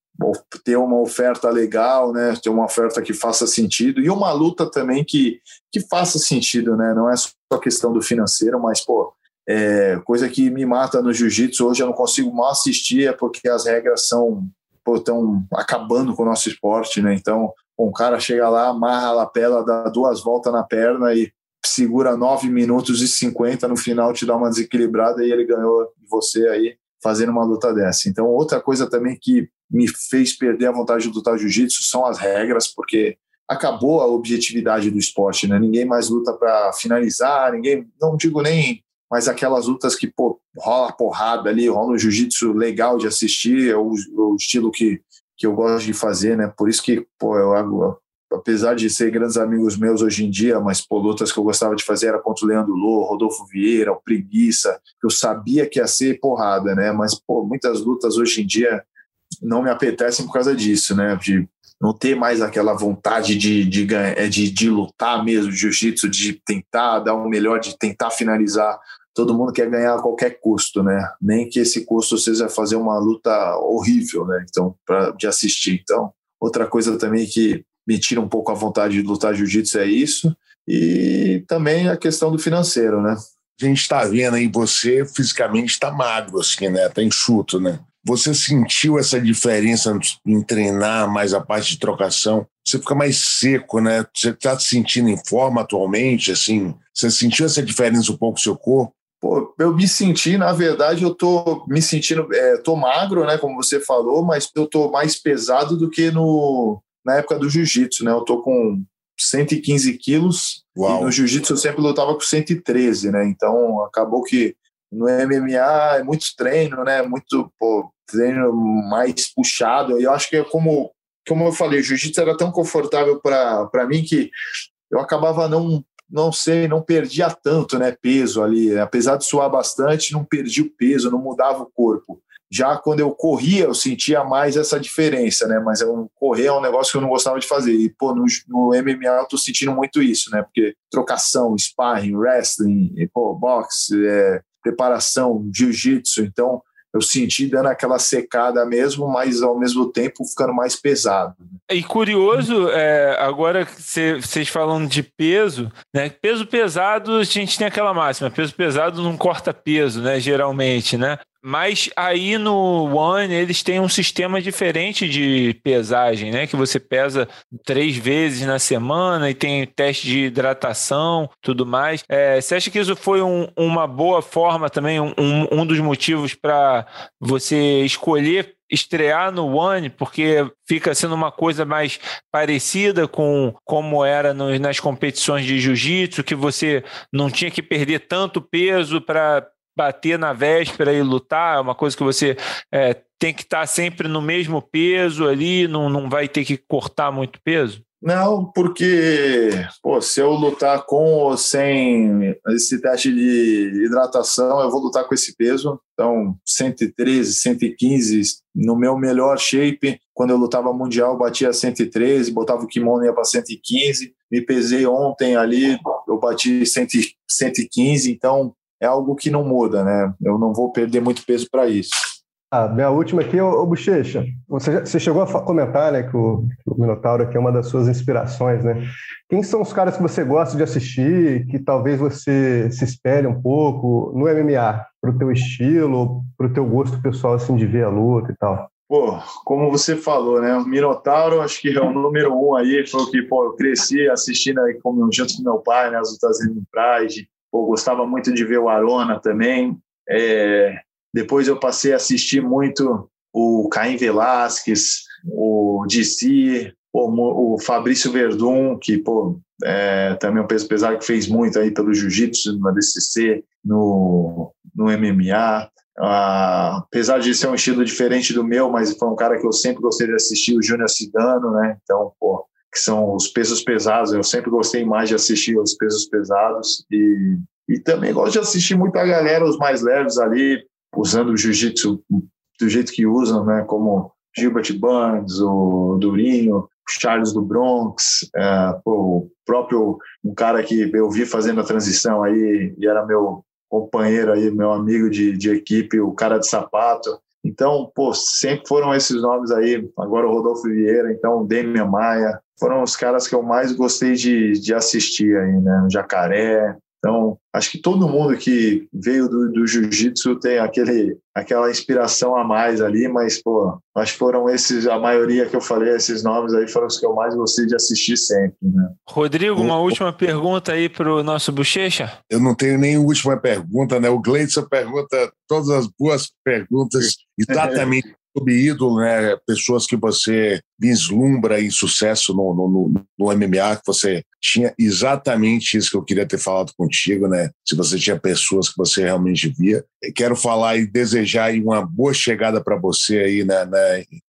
ter uma oferta legal, né? Ter uma oferta que faça sentido e uma luta também que, que faça sentido, né? Não é só questão do financeiro, mas, pô, é, coisa que me mata no jiu-jitsu hoje, eu não consigo mal assistir, é porque as regras são estão acabando com o nosso esporte, né? Então, um cara chega lá, amarra a lapela, dá duas voltas na perna e segura 9 minutos e 50 no final, te dá uma desequilibrada e ele ganhou você aí fazendo uma luta dessa. Então, outra coisa também que me fez perder a vontade de lutar jiu-jitsu são as regras, porque acabou a objetividade do esporte, né? Ninguém mais luta para finalizar, ninguém, não digo nem mas aquelas lutas que pô, rola porrada ali, rola um jiu-jitsu legal de assistir, é o, o, estilo que, que eu gosto de fazer, né? Por isso que, pô, eu, apesar de ser grandes amigos meus hoje em dia, mas pô, lutas que eu gostava de fazer era contra o Leandro Lô, Rodolfo Vieira, o Preguiça, eu sabia que ia ser porrada, né? Mas, pô, muitas lutas hoje em dia não me apetecem por causa disso, né? De não ter mais aquela vontade de, de, é, de, de lutar mesmo, jiu-jitsu, de tentar dar o um melhor, de tentar finalizar. Todo mundo quer ganhar a qualquer custo, né? Nem que esse custo seja fazer uma luta horrível, né? Então, para de assistir. Então, outra coisa também que me tira um pouco a vontade de lutar jiu-jitsu é isso. E também a questão do financeiro, né? A gente está vendo aí, você fisicamente está magro, assim, né? Está enxuto, né? Você sentiu essa diferença em treinar mais a parte de trocação? Você fica mais seco, né? Você está se sentindo em forma atualmente, assim? Você sentiu essa diferença um pouco no seu corpo? Pô, eu me senti, na verdade, eu tô me sentindo, é, tô magro, né, como você falou, mas eu tô mais pesado do que no, na época do jiu-jitsu, né? Eu tô com 115 quilos Uau. e no jiu-jitsu eu sempre lutava com 113, né? Então acabou que no MMA é muito treino, né? Muito pô, treino mais puxado. E eu acho que é como, como eu falei, o jiu-jitsu era tão confortável para mim que eu acabava não não sei, não perdia tanto, né, peso ali, apesar de suar bastante, não perdi o peso, não mudava o corpo. Já quando eu corria, eu sentia mais essa diferença, né? Mas eu, correr é um negócio que eu não gostava de fazer. E, pô, no, no MMA eu tô sentindo muito isso, né? Porque trocação, sparring, wrestling, pô, boxe, é, preparação, jiu-jitsu. Então, eu senti dando aquela secada mesmo, mas ao mesmo tempo ficando mais pesado. E curioso, é, agora vocês falando de peso, né? Peso pesado, a gente tem aquela máxima, peso pesado não corta peso, né? Geralmente, né? Mas aí no One eles têm um sistema diferente de pesagem, né? Que você pesa três vezes na semana e tem teste de hidratação, tudo mais. É, você acha que isso foi um, uma boa forma também, um, um dos motivos para você escolher estrear no One, porque fica sendo uma coisa mais parecida com como era nas competições de jiu-jitsu, que você não tinha que perder tanto peso para bater na véspera e lutar, é uma coisa que você é, tem que estar sempre no mesmo peso ali, não, não vai ter que cortar muito peso? Não, porque pô, se eu lutar com ou sem esse teste de hidratação, eu vou lutar com esse peso. Então, 113, 115 no meu melhor shape. Quando eu lutava mundial, batia 113, botava o kimono e ia para 115. Me pesei ontem ali, eu bati 100, 115. Então, é algo que não muda, né? Eu não vou perder muito peso para isso. A minha última aqui, ô, ô Bochecha, você, você chegou a comentar né, que o, o Minotauro aqui é uma das suas inspirações, né? Quem são os caras que você gosta de assistir, que talvez você se espelhe um pouco no MMA, para o teu estilo, para o teu gosto pessoal assim, de ver a luta e tal? Pô, como você falou, né? O Minotauro, acho que é o número um aí, foi o que pô, eu cresci assistindo aí como, junto com meu pai, né? As lutas em Pride, Pô, gostava muito de ver o Arona também. É, depois eu passei a assistir muito o Caim Velasquez, o DC, o, o Fabrício Verdun, que pô, é, também é um peso pesado que fez muito aí pelo jiu-jitsu, no ADCC, no, no MMA. Ah, apesar de ser um estilo diferente do meu, mas foi um cara que eu sempre gostei de assistir, o Júnior Cigano, né? Então, pô, que são os pesos pesados. Eu sempre gostei mais de assistir os pesos pesados e, e também gosto de assistir muita galera, os mais leves ali, usando o jiu-jitsu do jeito que usam, né? Como Gilbert Burns, o Durinho, Charles do Bronx, é, o próprio um cara que eu vi fazendo a transição aí e era meu companheiro aí, meu amigo de, de equipe, o cara de sapato. Então, pô, sempre foram esses nomes aí. Agora o Rodolfo Vieira, então o Demian Maia, foram os caras que eu mais gostei de, de assistir aí, né? O Jacaré. Então, acho que todo mundo que veio do, do jiu-jitsu tem aquele, aquela inspiração a mais ali, mas, pô, acho que foram esses, a maioria que eu falei, esses nomes aí foram os que eu mais gostei de assistir sempre, né? Rodrigo, uma última pergunta aí para o nosso Bochecha? Eu não tenho nem última pergunta, né? O Gleison pergunta todas as boas perguntas exatamente sobre ídolo, né? Pessoas que você vislumbra em sucesso no, no, no, MMA, que você tinha exatamente isso que eu queria ter falado contigo, né? Se você tinha pessoas que você realmente via. Eu quero falar e desejar aí uma boa chegada para você aí na, na,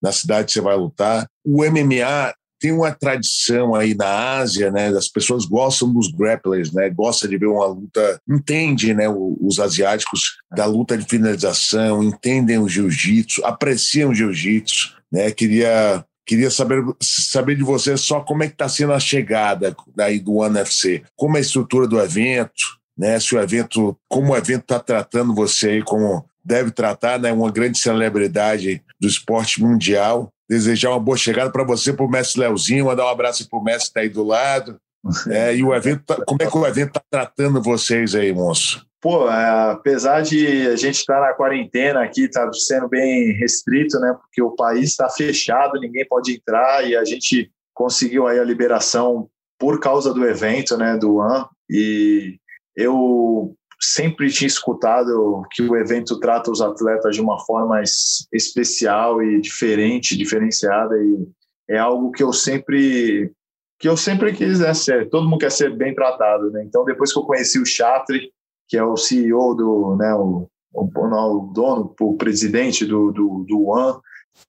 na cidade que você vai lutar. O MMA tem uma tradição aí na Ásia, né? As pessoas gostam dos grapplers, né? Gosta de ver uma luta, entende, né? Os asiáticos da luta de finalização, entendem o jiu-jitsu, apreciam o jiu-jitsu. né? Queria Queria saber, saber de você só como é que está sendo a chegada daí do One FC, como é a estrutura do evento, né? Se o evento, como o evento está tratando você aí, como deve tratar, né? Uma grande celebridade do esporte mundial. Desejar uma boa chegada para você, para o mestre Leozinho, mandar um abraço para o mestre que está aí do lado. É, e o evento, tá, como é que o evento está tratando vocês aí, moço? Pô, é, apesar de a gente estar tá na quarentena aqui, tá sendo bem restrito, né? Porque o país está fechado, ninguém pode entrar e a gente conseguiu aí a liberação por causa do evento, né? Do AN e eu sempre tinha escutado que o evento trata os atletas de uma forma especial e diferente, diferenciada e é algo que eu sempre que eu sempre quis né, ser. Todo mundo quer ser bem tratado, né? Então depois que eu conheci o Chatri que é o CEO do, né, o, o, o dono, o presidente do, do, do One.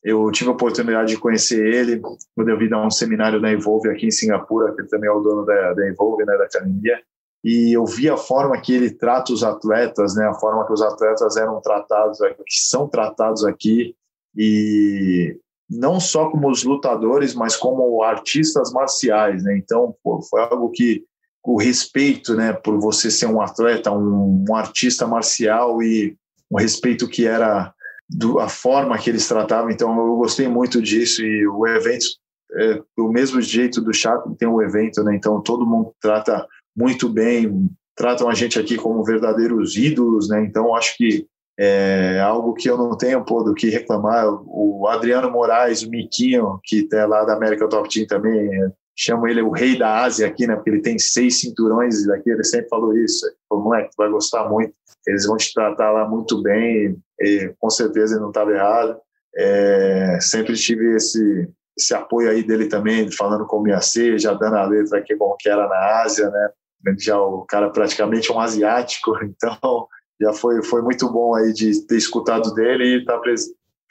Eu tive a oportunidade de conhecer ele quando eu vi dar um seminário da Evolve aqui em Singapura, que também é o dono da, da Evolve, né, da academia. E eu vi a forma que ele trata os atletas, né, a forma que os atletas eram tratados, que são tratados aqui, e não só como os lutadores, mas como artistas marciais, né? Então, pô, foi algo que o respeito, né, por você ser um atleta, um, um artista marcial e o respeito que era do, a forma que eles tratavam. Então, eu gostei muito disso e o evento, é, do mesmo jeito do Chaco, tem um evento, né? Então, todo mundo trata muito bem, tratam a gente aqui como verdadeiros ídolos, né? Então, acho que é algo que eu não tenho pô, do que reclamar. O Adriano Moraes, o Miquinho, que é lá da América Top Team também, chamam ele o rei da Ásia aqui, né? Porque ele tem seis cinturões daqui. Ele sempre falou isso. Falou, moleque, tu vai gostar muito. Eles vão te tratar lá muito bem. E, e com certeza ele não estava errado. É, sempre tive esse esse apoio aí dele também, falando como ia ser, já dando a letra aqui como que era na Ásia, né? Já o cara praticamente um asiático, então já foi foi muito bom aí de ter escutado dele e estar tá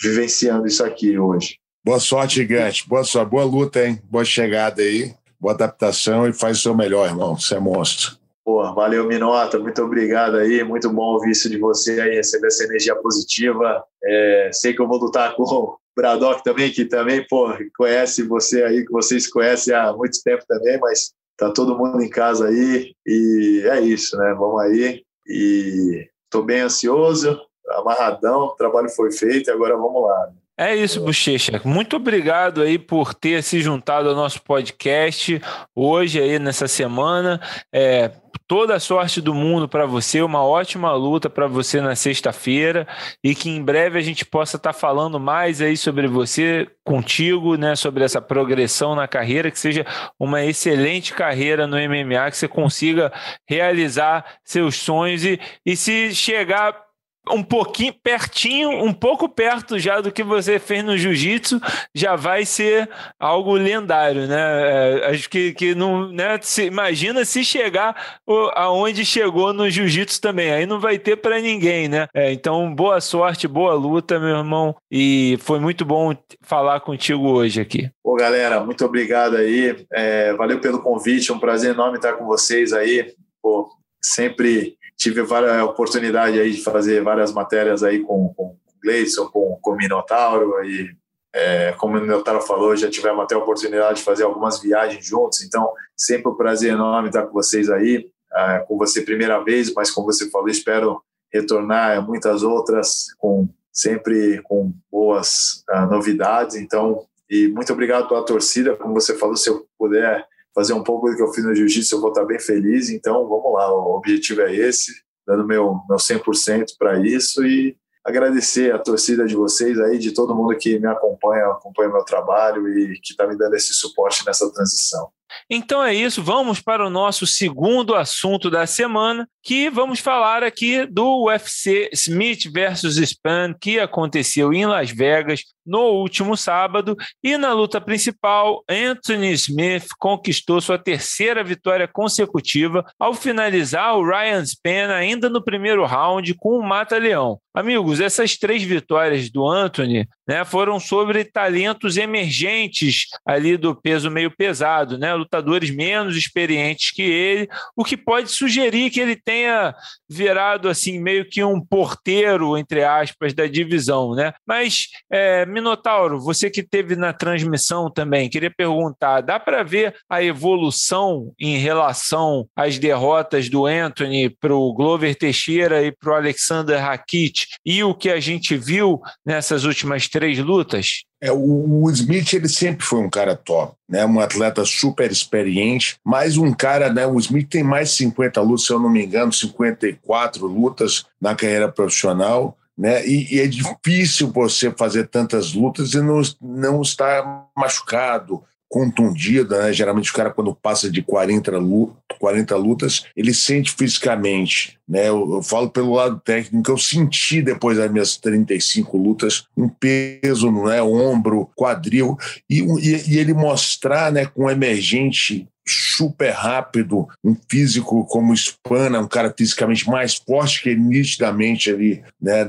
vivenciando isso aqui hoje. Boa sorte, gigante. Boa sorte, boa luta, hein? Boa chegada aí, boa adaptação e faz o seu melhor, irmão. Você é monstro. Pô, valeu, Minota. Muito obrigado aí. Muito bom ouvir isso de você aí, receber essa energia positiva. É, sei que eu vou lutar com o Braddock também, que também, pô, conhece você aí, que vocês conhecem há muito tempo também, mas tá todo mundo em casa aí. E é isso, né? Vamos aí. E tô bem ansioso, amarradão, o trabalho foi feito e agora vamos lá. É isso, Bochecha. Muito obrigado aí por ter se juntado ao nosso podcast hoje aí nessa semana. É, toda a sorte do mundo para você, uma ótima luta para você na sexta-feira e que em breve a gente possa estar tá falando mais aí sobre você, contigo, né, sobre essa progressão na carreira, que seja uma excelente carreira no MMA, que você consiga realizar seus sonhos e, e se chegar um pouquinho pertinho, um pouco perto já do que você fez no jiu-jitsu, já vai ser algo lendário, né? É, acho que, que não, né? Se, imagina se chegar aonde chegou no jiu-jitsu também, aí não vai ter para ninguém, né? É, então, boa sorte, boa luta, meu irmão, e foi muito bom falar contigo hoje aqui. Pô, galera, muito obrigado aí, é, valeu pelo convite, é um prazer enorme estar com vocês aí, pô, sempre tive várias oportunidade aí de fazer várias matérias aí com, com o Gleison, com, com o Minotauro e é, como o Minotauro falou, já tivemos até a oportunidade de fazer algumas viagens juntos, então sempre um prazer enorme estar com vocês aí, é, com você primeira vez, mas como você falou, espero retornar muitas outras com sempre com boas uh, novidades, então e muito obrigado pela torcida, como você falou, se eu puder fazer um pouco do que eu fiz no jiu-jitsu, eu vou estar bem feliz. Então, vamos lá, o objetivo é esse, dando meu, meu 100% para isso e agradecer a torcida de vocês aí, de todo mundo que me acompanha, acompanha meu trabalho e que está me dando esse suporte nessa transição. Então é isso, vamos para o nosso segundo assunto da semana, que vamos falar aqui do UFC Smith versus Span, que aconteceu em Las Vegas no último sábado, e na luta principal, Anthony Smith conquistou sua terceira vitória consecutiva ao finalizar o Ryan Span ainda no primeiro round com o mata-leão. Amigos, essas três vitórias do Anthony né, foram sobre talentos emergentes ali do peso meio pesado, né, lutadores menos experientes que ele, o que pode sugerir que ele tenha virado assim meio que um porteiro entre aspas da divisão, né? Mas é, Minotauro, você que teve na transmissão também, queria perguntar, dá para ver a evolução em relação às derrotas do Anthony para o Glover Teixeira e para o Alexander Rakit e o que a gente viu nessas últimas três lutas? É, o, o, Smith ele sempre foi um cara top, né? Um atleta super experiente, mas um cara, né? O Smith tem mais de 50 lutas, se eu não me engano, 54 lutas na carreira profissional. Né? E, e, é difícil você fazer tantas lutas e não, não estar machucado, contundida, né? Geralmente o cara quando passa de 40, 40 lutas, ele sente fisicamente, né? Eu, eu, falo pelo lado técnico, eu senti depois das minhas 35 lutas um peso, né? Ombro, quadril e, e, e ele mostrar, né? Com emergente super rápido, um físico como Spana, um cara fisicamente mais forte que ele nitidamente ali, né?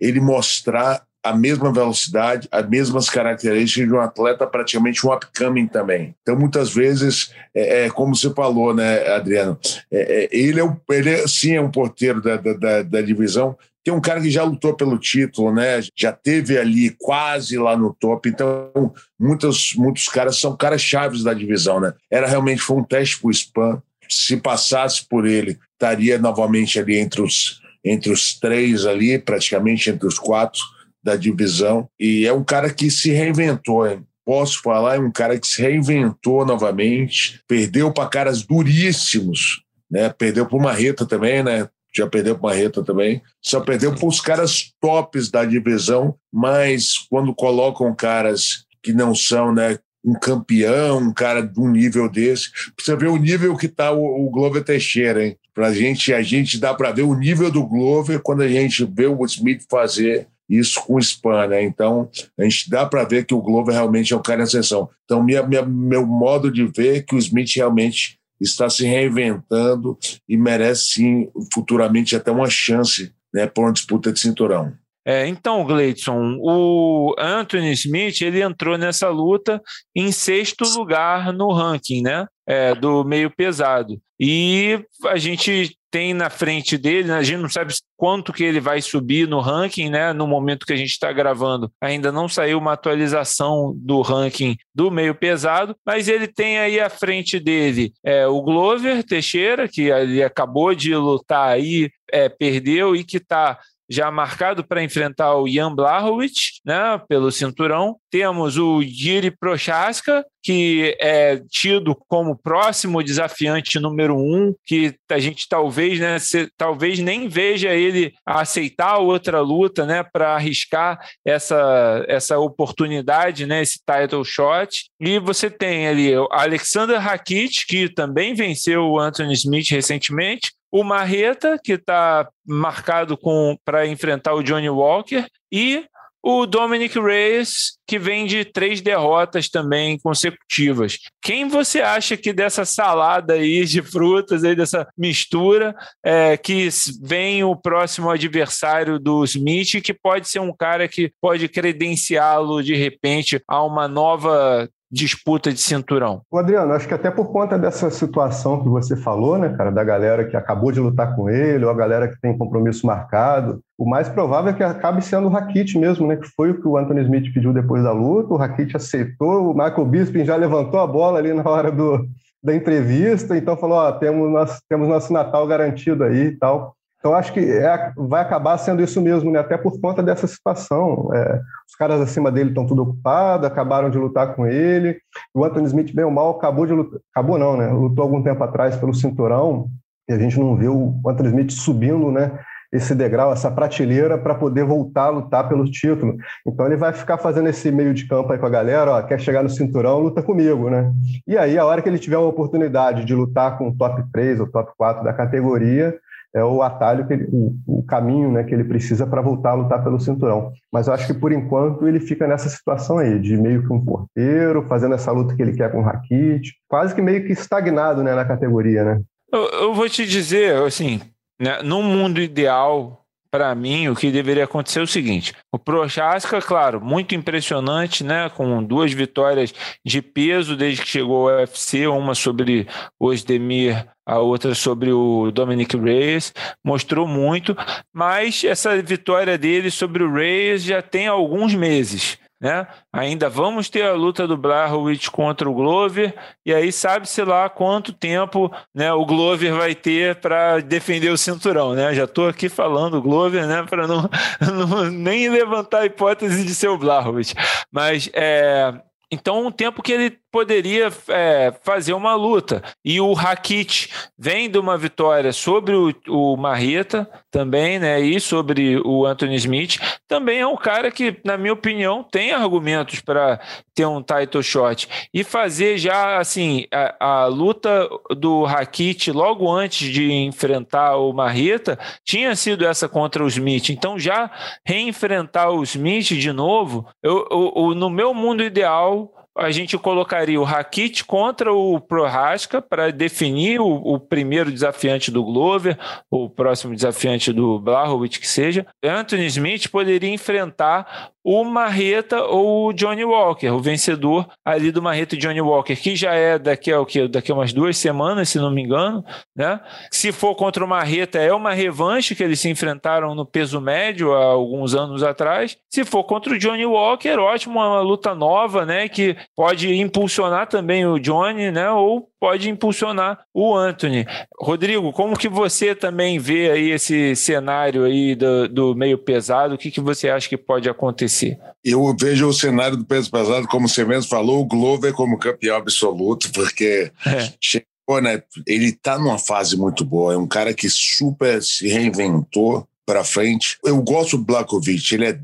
Ele mostrar a mesma velocidade, as mesmas características de um atleta praticamente um upcoming também. Então, muitas vezes, é, é como você falou, né, Adriano, é, é, ele, é, ele é, sim é um porteiro da, da, da divisão, tem um cara que já lutou pelo título, né? Já teve ali quase lá no top. Então, muitos, muitos caras são caras chaves da divisão, né? Era realmente foi um teste para o spam. Se passasse por ele, estaria novamente ali entre os, entre os três ali, praticamente entre os quatro da divisão. E é um cara que se reinventou, hein? Posso falar, é um cara que se reinventou novamente, perdeu para caras duríssimos, né? Perdeu para o Marreta também, né? Já perdeu para o Marreta também. Só perdeu para os caras tops da divisão, mas quando colocam caras que não são, né? um campeão, um cara de um nível desse. Você vê o nível que está o, o Glover Teixeira, hein? Pra gente, a gente dá para ver o nível do Glover quando a gente vê o Smith fazer isso com o spam, né? Então, a gente dá para ver que o Glover realmente é um cara em ascensão. Então, minha, minha, meu modo de ver é que o Smith realmente está se reinventando e merece, sim, futuramente até uma chance né, para uma disputa de cinturão. É, então, Gleidson, o Anthony Smith ele entrou nessa luta em sexto lugar no ranking, né? É, do meio pesado. E a gente tem na frente dele, né? a gente não sabe quanto que ele vai subir no ranking, né? No momento que a gente está gravando, ainda não saiu uma atualização do ranking do meio pesado, mas ele tem aí à frente dele é, o Glover Teixeira, que ele acabou de lutar aí, é, perdeu e que está já marcado para enfrentar o Jan Blachowicz, né, pelo cinturão. Temos o Yuri Prochaska, que é tido como próximo desafiante número um, que a gente talvez, né, se, talvez nem veja ele aceitar outra luta, né, para arriscar essa, essa oportunidade, né, esse title shot. E você tem ali o Alexander Rakit, que também venceu o Anthony Smith recentemente, o Marreta, que está marcado para enfrentar o Johnny Walker, e o Dominic Reyes, que vem de três derrotas também consecutivas. Quem você acha que dessa salada aí de frutas, aí dessa mistura, é, que vem o próximo adversário do Smith, que pode ser um cara que pode credenciá-lo de repente a uma nova disputa de cinturão? Adriano, acho que até por conta dessa situação que você falou, né, cara, da galera que acabou de lutar com ele, ou a galera que tem compromisso marcado, o mais provável é que acabe sendo o Rakit mesmo, né, que foi o que o Anthony Smith pediu depois da luta, o Rakit aceitou, o Michael Bisping já levantou a bola ali na hora do, da entrevista, então falou, ó, temos nosso, temos nosso Natal garantido aí e tal. Então, acho que é, vai acabar sendo isso mesmo, né? até por conta dessa situação. É, os caras acima dele estão tudo ocupados, acabaram de lutar com ele. O Anthony Smith, bem ou mal, acabou de lutar. Acabou não, né? Lutou algum tempo atrás pelo cinturão e a gente não viu o Anthony Smith subindo, né? Esse degrau, essa prateleira para poder voltar a lutar pelo título. Então ele vai ficar fazendo esse meio de campo aí com a galera, ó, quer chegar no cinturão, luta comigo, né? E aí, a hora que ele tiver uma oportunidade de lutar com o top 3 ou top 4 da categoria, é o atalho, que ele, o, o, caminho né, que ele precisa para voltar a lutar pelo cinturão. Mas eu acho que, por enquanto, ele fica nessa situação aí, de meio que um porteiro, fazendo essa luta que ele quer com o Rakit, quase que meio que estagnado né, na categoria. Né? Eu, eu vou te dizer, assim, né, num mundo ideal, para mim, o que deveria acontecer é o seguinte: o Prochaska, claro, muito impressionante, né? Com duas vitórias de peso desde que chegou ao UFC, uma sobre o Osdemir a outra sobre o Dominic Reyes, mostrou muito, mas essa vitória dele sobre o Reyes já tem alguns meses. Né? Ainda vamos ter a luta do Blachowicz contra o Glover, e aí sabe-se lá quanto tempo né, o Glover vai ter para defender o cinturão. Né? Já estou aqui falando Glover né, para não, não, nem levantar a hipótese de ser o Blachowicz. Mas é, então, um tempo que ele poderia é, fazer uma luta. E o Rakit vem de uma vitória sobre o, o Marreta também, né? E sobre o Anthony Smith. Também é um cara que, na minha opinião, tem argumentos para ter um title shot. E fazer já, assim, a, a luta do Rakit logo antes de enfrentar o Marreta tinha sido essa contra o Smith. Então, já reenfrentar o Smith de novo, eu, eu, eu no meu mundo ideal, a gente colocaria o Rakit contra o Prohaska para definir o, o, primeiro desafiante do Glover, o próximo desafiante do Blachowicz que seja. Anthony Smith poderia enfrentar o Marreta ou o Johnny Walker, o vencedor ali do Marreta e Johnny Walker, que já é daqui a, o quê? daqui a umas duas semanas, se não me engano. Né? Se for contra o Marreta, é uma revanche que eles se enfrentaram no peso médio há alguns anos atrás. Se for contra o Johnny Walker, ótimo, uma luta nova, né? Que pode impulsionar também o Johnny, né? Ou pode impulsionar o Anthony. Rodrigo, como que você também vê aí esse cenário aí do, do meio pesado? O que, que você acha que pode acontecer? Eu vejo o cenário do peso pesado, como você mesmo falou, o Glover como campeão absoluto, porque é. chegou, né? Ele está numa fase muito boa, é um cara que super se reinventou para frente. Eu gosto do Blakovic, ele é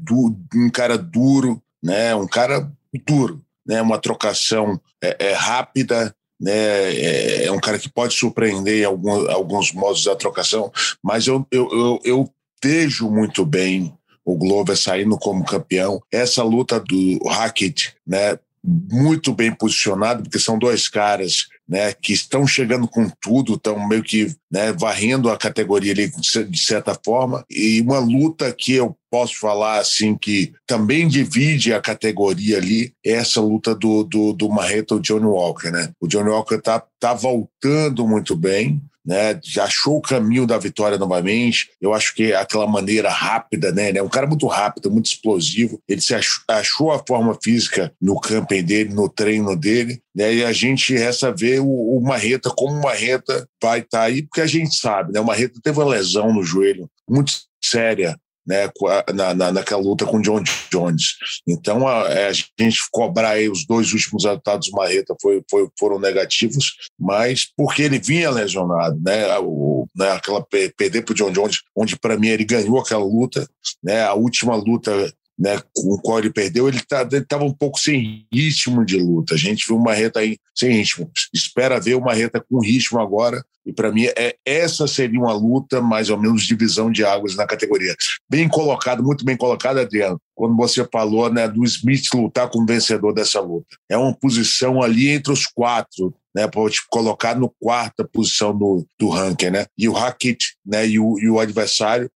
um cara duro, né? Um cara duro, né? Uma trocação é, é rápida, né? É, é, um cara que pode surpreender em alguns, alguns modos da trocação, mas eu, eu, eu, eu vejo muito bem o Glover saindo como campeão. Essa luta do Hackett, né? Muito bem posicionado, porque são dois caras né, que estão chegando com tudo, estão meio que né, varrendo a categoria ali de certa forma, e uma luta que eu posso falar assim que também divide a categoria ali, é essa luta do, do, do Marreta o Johnny Walker, né? O Johnny Walker tá, tá voltando muito bem, né? Já achou o caminho da vitória novamente. Eu acho que aquela maneira rápida, né? É um cara muito rápido, muito explosivo. Ele se achou, achou a forma física no camping dele, no treino dele, né? E a gente resta ver o, o Marreta como o Marreta vai estar tá aí, porque a gente sabe, né? O Marreta teve uma lesão no joelho muito séria né, na, na, naquela luta com John Jones. Então, a, é, a gente cobrar aí os dois últimos resultados do Marreta foi, foi, foram negativos, mas porque ele vinha lesionado, né, o, né aquela perder para o John Jones, onde para mim ele ganhou aquela luta, né, a última luta né, com o qual ele perdeu, ele estava tá, um pouco sem ritmo de luta. A gente viu uma reta aí sem ritmo. Espera ver uma reta com ritmo agora. E para mim, é, essa seria uma luta, mais ou menos, divisão de águas na categoria. Bem colocado, muito bem colocado, Adriano, quando você falou né, do Smith lutar como vencedor dessa luta. É uma posição ali entre os quatro né, para te colocar no quarta posição do, do ranking, né? E o Hackett, né, e o, e o adversário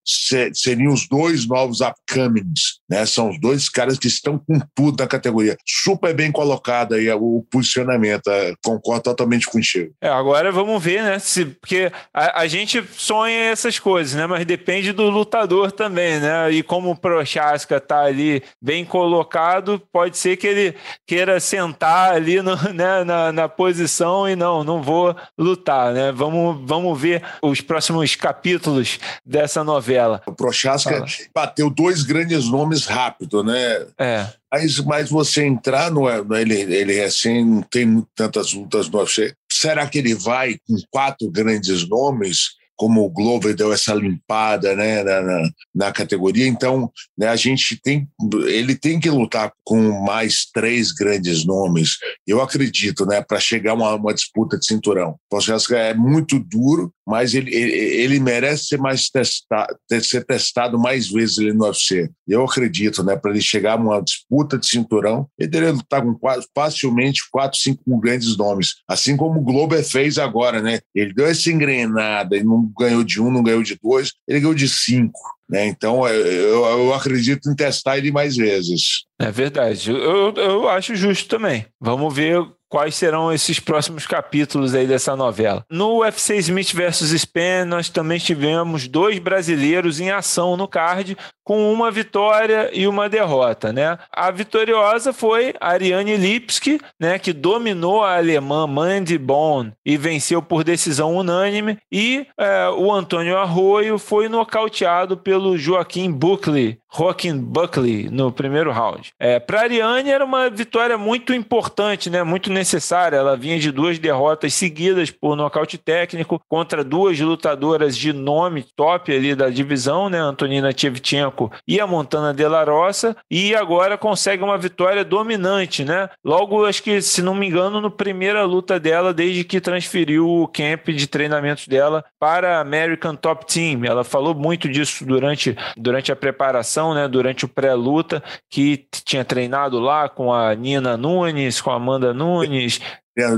seriam os dois novos upcomings, né? São os dois caras que estão com tudo na categoria. Super bem colocado aí o posicionamento. É, concordo totalmente contigo. É, agora vamos ver, né? Se, porque a, a, gente sonha essas coisas, né? Mas depende do lutador também, né? E como o Prochaska tá ali bem colocado, pode ser que ele queira sentar ali no, né, na, na posição e não, não vou lutar, né? Vamos, vamos ver os próximos capítulos dessa novela. O Prochaska bateu dois grandes nomes rápido, né? É. Mas, mas você entrar no, ele, ele assim, não tem tantas lutas no UFC. Será que ele vai com quatro grandes nomes? como o Glover deu essa limpada né, na, na, na categoria. Então, né, a gente tem, ele tem que lutar com mais três grandes nomes, eu acredito, né, para chegar a uma, uma, disputa de cinturão. O processo é muito duro, mas ele, ele, ele merece ser mais testado, ser testado mais vezes ali no UFC. Eu acredito, né, para ele chegar a uma disputa de cinturão, ele deveria lutar com quatro, facilmente quatro, cinco grandes nomes, assim como o Glover fez agora, né? Ele deu essa engrenada e não ganhou de um, não ganhou de dois, ele ganhou de cinco. Né? Então, eu, eu acredito em testar ele mais vezes. É verdade. Eu, eu acho justo também. Vamos ver quais serão esses próximos capítulos aí dessa novela. No UFC Smith versus Spen, nós também tivemos dois brasileiros em ação no card, com uma vitória e uma derrota, né? A vitoriosa foi Ariane Lipski, né, que dominou a alemã Mandy Bon e venceu por decisão unânime, e é, o Antônio Arroio foi nocauteado pelo Joaquim Buckley, Joaquim Buckley, no primeiro round. É, Para Ariane era uma vitória muito importante, né, muito necessária. Ela vinha de duas derrotas seguidas por nocaute técnico contra duas lutadoras de nome top ali da divisão, né, Antonina Tchevchenko e a Montana de la Roça, e agora consegue uma vitória dominante, né? Logo, acho que, se não me engano, no primeira luta dela, desde que transferiu o camp de treinamentos dela para a American Top Team. Ela falou muito disso durante, durante a preparação, né? Durante o pré-luta, que tinha treinado lá com a Nina Nunes, com a Amanda Nunes,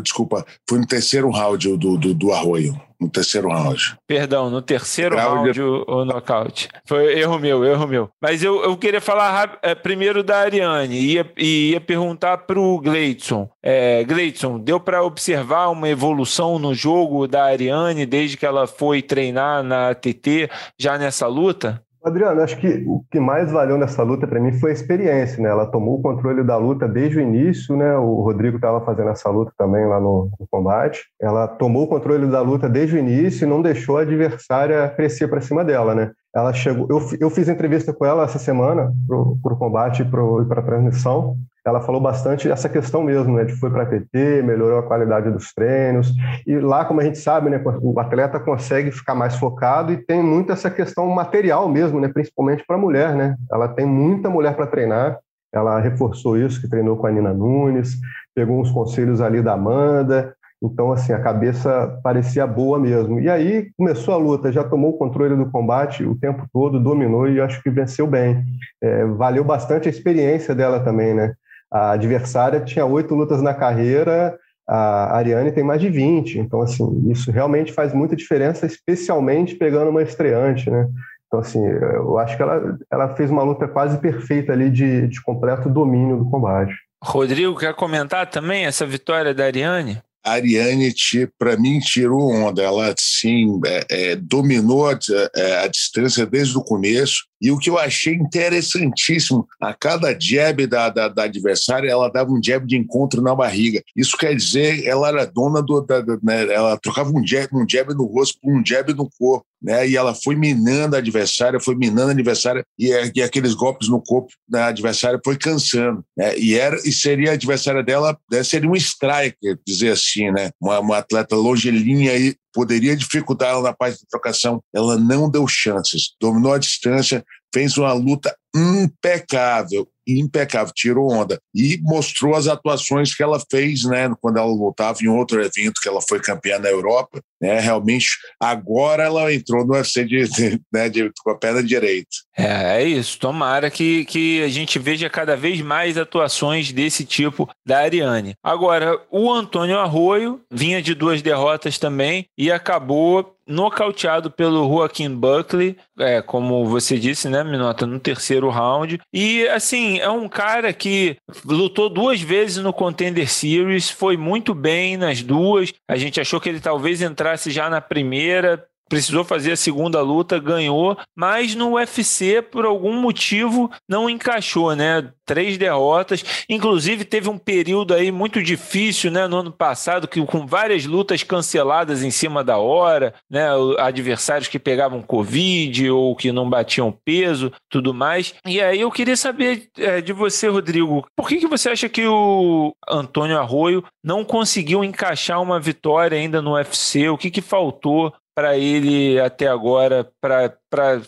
Desculpa, foi no terceiro round do, do, do Arroio. No terceiro round. Perdão, no terceiro round de... o, o nocaute. Foi erro meu, erro meu. Mas eu, eu queria falar é, primeiro da Ariane e ia, ia perguntar para o Gleidson. É, Gleidson, deu para observar uma evolução no jogo da Ariane desde que ela foi treinar na TT já nessa luta? Adriano, acho que o que mais valeu nessa luta para mim foi a experiência, né? Ela tomou o controle da luta desde o início, né? O Rodrigo estava fazendo essa luta também lá no, no, combate. Ela tomou o controle da luta desde o início e não deixou a adversária crescer para cima dela, né? Ela chegou, eu, eu fiz entrevista com ela essa semana para o combate e para a transmissão ela falou bastante essa questão mesmo, né, de foi para a TT, melhorou a qualidade dos treinos, e lá, como a gente sabe, né, o atleta consegue ficar mais focado e tem muito essa questão material mesmo, né, principalmente para a mulher, né, ela tem muita mulher para treinar, ela reforçou isso, que treinou com a Nina Nunes, pegou uns conselhos ali da Amanda, então, assim, a cabeça parecia boa mesmo. E aí começou a luta, já tomou o controle do combate o tempo todo, dominou e acho que venceu bem. É, valeu bastante a experiência dela também, né? A adversária tinha oito lutas na carreira, a Ariane tem mais de 20. Então, assim, isso realmente faz muita diferença, especialmente pegando uma estreante, né? Então, assim, eu acho que ela, ela fez uma luta quase perfeita ali de, de completo domínio do combate. Rodrigo, quer comentar também essa vitória da Ariane? a Ariane, para mim, tirou onda. Ela, sim, é, é, dominou a, é, a, distância desde o começo. E o que eu achei interessantíssimo, a cada jab da, da, da, adversária, ela dava um jab de encontro na barriga. Isso quer dizer, ela era dona do. Da, da, né, ela trocava um jab, um jab no rosto por um jab no corpo. Né, e ela foi minando a adversária, foi minando a adversária, e, e aqueles golpes no corpo da adversária foi cansando. Né, e, era, e seria a adversária dela, né, seria um striker, dizer assim, né, uma, uma atleta longelinha e poderia dificultar ela na parte de trocação. Ela não deu chances, dominou a distância, fez uma luta impecável, impecável, tirou onda e mostrou as atuações que ela fez, né, quando ela lutava em outro evento que ela foi campeã na Europa, né, realmente agora ela entrou no UFC de, de, né, de, com a perna direita. É, é isso, tomara que, que a gente veja cada vez mais atuações desse tipo da Ariane. Agora, o Antônio Arroio vinha de duas derrotas também e acabou nocauteado pelo Joaquim Buckley, é, como você disse, né, Minota, no terceiro round. E, assim, é um cara que lutou duas vezes no Contender Series, foi muito bem nas duas. A gente achou que ele talvez entrasse já na primeira, precisou fazer a segunda luta, ganhou, mas no UFC, por algum motivo, não encaixou, né? Três derrotas, inclusive teve um período aí muito difícil, né, no ano passado, que com várias lutas canceladas em cima da hora, né, adversários que pegavam Covid ou que não batiam peso, tudo mais. E aí eu queria saber é, de você, Rodrigo, por que, que você acha que o Antônio Arroio não conseguiu encaixar uma vitória ainda no UFC? O que, que faltou para ele até agora, para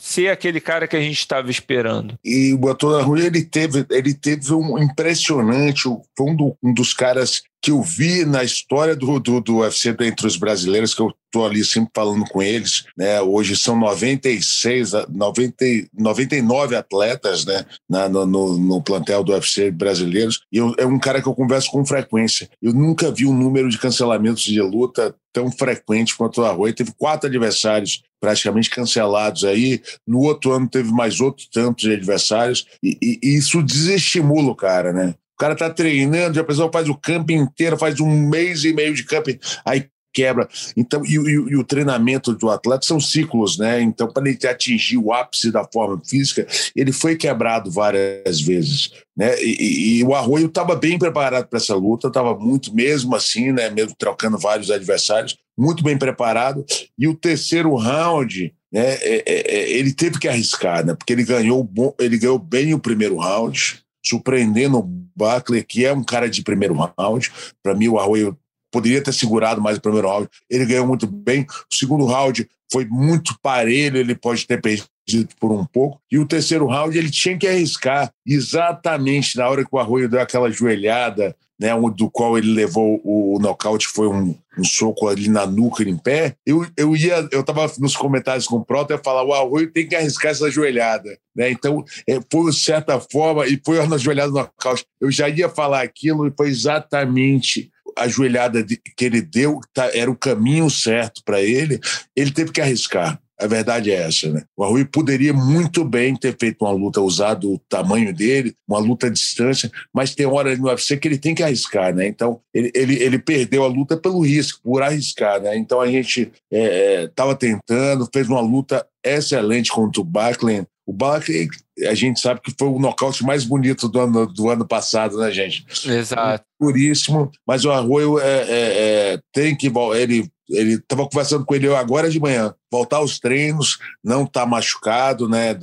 ser aquele cara que a gente estava esperando. E o Antônio Rui, ele teve, ele teve um impressionante, foi um, do, um dos caras que eu vi na história do, do, do UFC entre os brasileiros, que eu estou ali sempre falando com eles, né? Hoje são 96, 90, 99 atletas, né? Na, no, no, plantel do UFC brasileiros. E eu, é um cara que eu converso com frequência. Eu nunca vi um número de cancelamentos de luta tão frequente quanto o Arroio. Teve quatro adversários praticamente cancelados aí. No outro ano teve mais outros tantos adversários. E, e, e isso desestimula o cara, né? O cara tá treinando, a pessoa faz o camping inteiro, faz um mês e meio de camping, aí quebra. Então, e, e, e, o treinamento do atleta são ciclos, né? Então, para ele atingir o ápice da forma física, ele foi quebrado várias vezes, né? E, e o Arroio estava bem preparado para essa luta, estava muito, mesmo assim, né? Mesmo trocando vários adversários, muito bem preparado. E o terceiro round, né? É, é, é ele teve que arriscar, né? Porque ele ganhou, ele ganhou bem o primeiro round surpreendendo o Buckley, que é um cara de primeiro round. Para mim, o Arroio poderia ter segurado mais o primeiro round. Ele ganhou muito bem. O segundo round foi muito parelho, ele pode ter perdido por um pouco. E o terceiro round ele tinha que arriscar exatamente na hora que o Arroio deu aquela joelhada, né, do qual ele levou o nocaute, foi um, um soco ali na nuca em pé. Eu, eu ia, eu estava nos comentários com o Proto e falar: o Arroio tem que arriscar essa joelhada. Né? Então, é, foi de certa forma, e foi na joelhada do nocaute. Eu já ia falar aquilo e foi exatamente a joelhada que ele deu tá, era o caminho certo para ele, ele teve que arriscar. A verdade é essa, né? O Arrui poderia muito bem ter feito uma luta, usado o tamanho dele, uma luta à distância, mas tem hora no UFC que ele tem que arriscar, né? Então, ele, ele, ele perdeu a luta pelo risco, por arriscar, né? Então, a gente estava é, é tentando, fez uma luta excelente contra o Buckland. O Buckley, a gente sabe que foi o nocaute mais bonito do ano, do ano passado, né, gente? Exato. Puríssimo, mas o Arroio é, é, é, tem que. Ele ele estava conversando com ele agora de manhã, voltar aos treinos, não está machucado, né?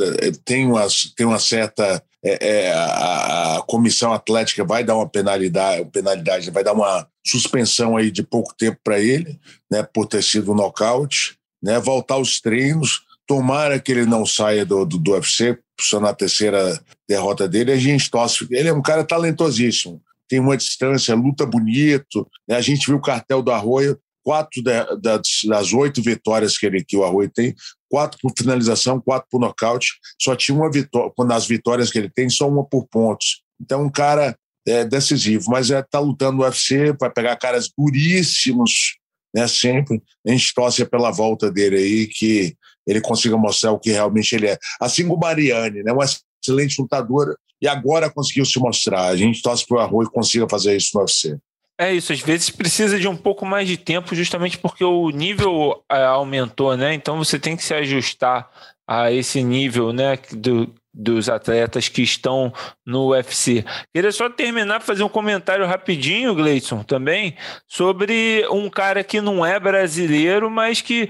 Tem uma, tem uma certa. É, é, a, a, comissão atlética vai dar uma penalidade, penalidade, vai dar uma suspensão aí de pouco tempo para ele, né? Por ter sido um nocaute, né? Voltar aos treinos, Tomara que ele não saia do, do, do UFC, só na terceira derrota dele, a gente torce. Ele é um cara talentosíssimo, tem uma distância, luta bonito. Né? A gente viu o cartel do Arroio, quatro das, das oito vitórias que, ele, que o Arroio tem, quatro por finalização, quatro por nocaute. Só tinha uma vitória, quando as vitórias que ele tem, só uma por pontos. Então, um cara é, decisivo, mas é, tá lutando no UFC, vai pegar caras duríssimos, né? Sempre. A gente torce pela volta dele aí, que ele consiga mostrar o que realmente ele é. Assim como o Mariane, né? uma excelente lutadora, e agora conseguiu se mostrar. A gente torce para o Arroio consiga fazer isso no UFC. É isso, às vezes precisa de um pouco mais de tempo, justamente porque o nível é, aumentou, né? Então você tem que se ajustar a esse nível, né? Do, dos atletas que estão no UFC. Queria só terminar fazer um comentário rapidinho, Gleison, também, sobre um cara que não é brasileiro, mas que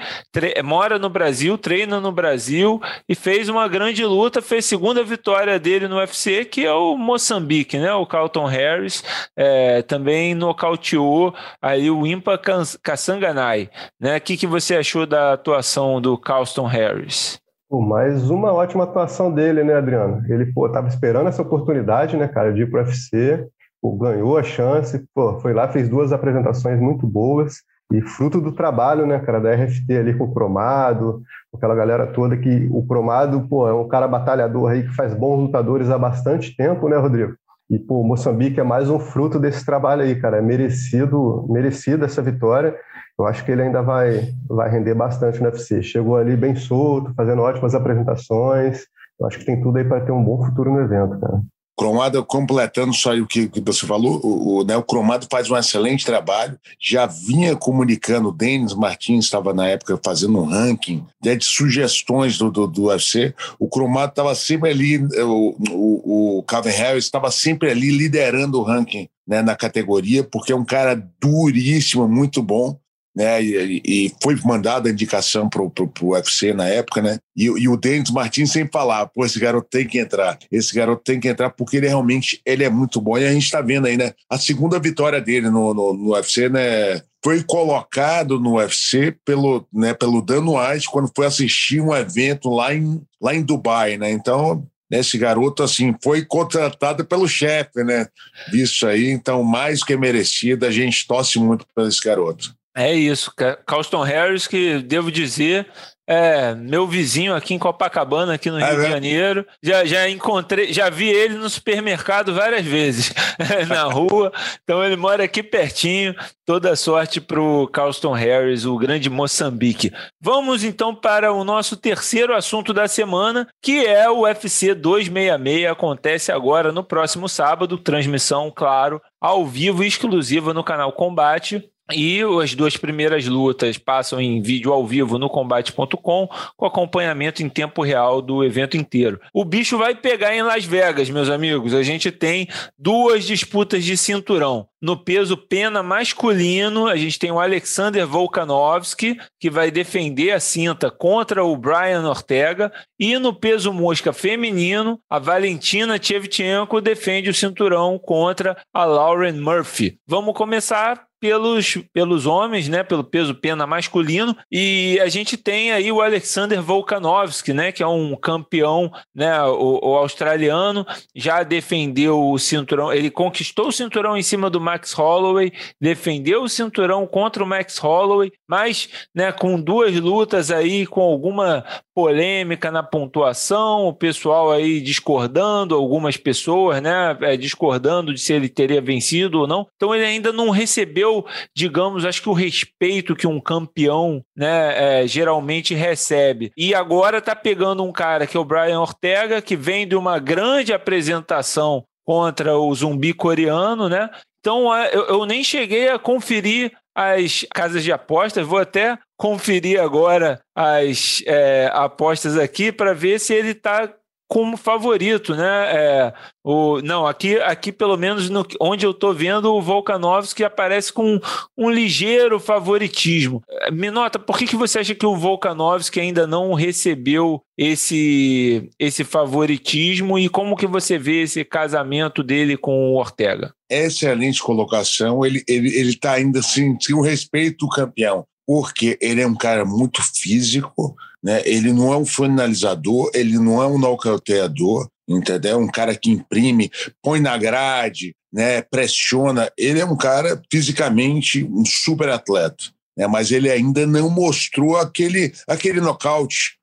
mora no Brasil, treina no Brasil e fez uma grande luta, fez segunda vitória dele no UFC, que é o Moçambique, né? O Carlton Harris, é, também nocauteou aí o Impa Kassanganai, né? O que, que você achou da atuação do Carlton Harris? Pô, mais uma ótima atuação dele, né, Adriano? Ele, pô, tava esperando essa oportunidade, né, cara, de ir pro UFC, pô, ganhou a chance, pô, foi lá, fez duas apresentações muito boas e fruto do trabalho, né, cara, da RFT ali com o Cromado, com aquela galera toda que o Cromado, pô, é um cara batalhador aí que faz bons lutadores há bastante tempo, né, Rodrigo? E, pô, Moçambique é mais um fruto desse trabalho aí, cara. É merecido, merecida essa vitória eu acho que ele ainda vai, vai render bastante no UFC. Chegou ali bem solto, fazendo ótimas apresentações. Eu acho que tem tudo aí para ter um bom futuro no evento, cara. Cromado, completando só o que, que você falou, o, o, né, o Cromado faz um excelente trabalho, já vinha comunicando, o Denis Martins estava na época fazendo um ranking né, de sugestões do, do, do UFC, o Cromado estava sempre ali, o, o, o Calvin Harris estava sempre ali liderando o ranking né, na categoria, porque é um cara duríssimo, muito bom, né? E, e foi mandada a indicação para o UFC na época, né? E, e, o Denis Martins sempre falava: pô, esse garoto tem que entrar, esse garoto tem que entrar, porque ele realmente ele é muito bom. E a gente está vendo aí, né? A segunda vitória dele no, no, no, UFC, né? Foi colocado no UFC pelo, né, pelo Dan White quando foi assistir um evento lá em, lá em Dubai, né? Então, esse garoto assim foi contratado pelo chefe, né? Isso aí, então mais que merecido, a gente torce muito por esse garoto. É isso, Carlston Harris, que devo dizer, É, meu vizinho aqui em Copacabana, aqui no é Rio de Janeiro. Já, já encontrei, já vi ele no supermercado várias vezes na rua. Então ele mora aqui pertinho. Toda sorte para o Carlston Harris, o grande Moçambique. Vamos então para o nosso terceiro assunto da semana, que é o UFC 266. Acontece agora no próximo sábado. Transmissão, claro, ao vivo exclusiva no canal Combate. E as duas primeiras lutas passam em vídeo ao vivo no combate.com, com acompanhamento em tempo real do evento inteiro. O bicho vai pegar em Las Vegas, meus amigos. A gente tem duas disputas de cinturão. No peso pena masculino, a gente tem o Alexander Volkanovski, que vai defender a cinta contra o Brian Ortega. E no peso mosca feminino, a Valentina Shevchenko defende o cinturão contra a Lauren Murphy. Vamos começar pelos, pelos homens, né, pelo peso pena masculino, e a gente tem aí o Alexander Volkanovski, né, que é um campeão, né, o, o, australiano, já defendeu o cinturão, ele conquistou o cinturão em cima do Max Holloway, defendeu o cinturão contra o Max Holloway, mas, né, com duas lutas aí com alguma polêmica na pontuação, o pessoal aí discordando, algumas pessoas, né, é, discordando de se ele teria vencido ou não. Então ele ainda não recebeu, digamos, acho que o respeito que um campeão, né, é, geralmente recebe. E agora tá pegando um cara que é o Brian Ortega, que vem de uma grande apresentação contra o zumbi coreano, né? Então eu, eu nem cheguei a conferir as casas de apostas. Vou até conferir agora as é, apostas aqui para ver se ele está como favorito, né? É, o, não, aqui, aqui pelo menos no, onde eu estou vendo o Volkanovski aparece com um, ligeiro favoritismo. É, me nota, por que, que você acha que o Volkanovski ainda não recebeu esse, esse favoritismo e como que você vê esse casamento dele com o Ortega? Excelente colocação. Ele está ele, ele tá ainda assim, sem o respeito do campeão, porque ele é um cara muito físico, né? Ele não é um finalizador, ele não é um nocauteador, entendeu? Um cara que imprime, põe na grade, né? pressiona. Ele é um cara fisicamente um super atleta, né? mas ele ainda não mostrou aquele, aquele nocaute,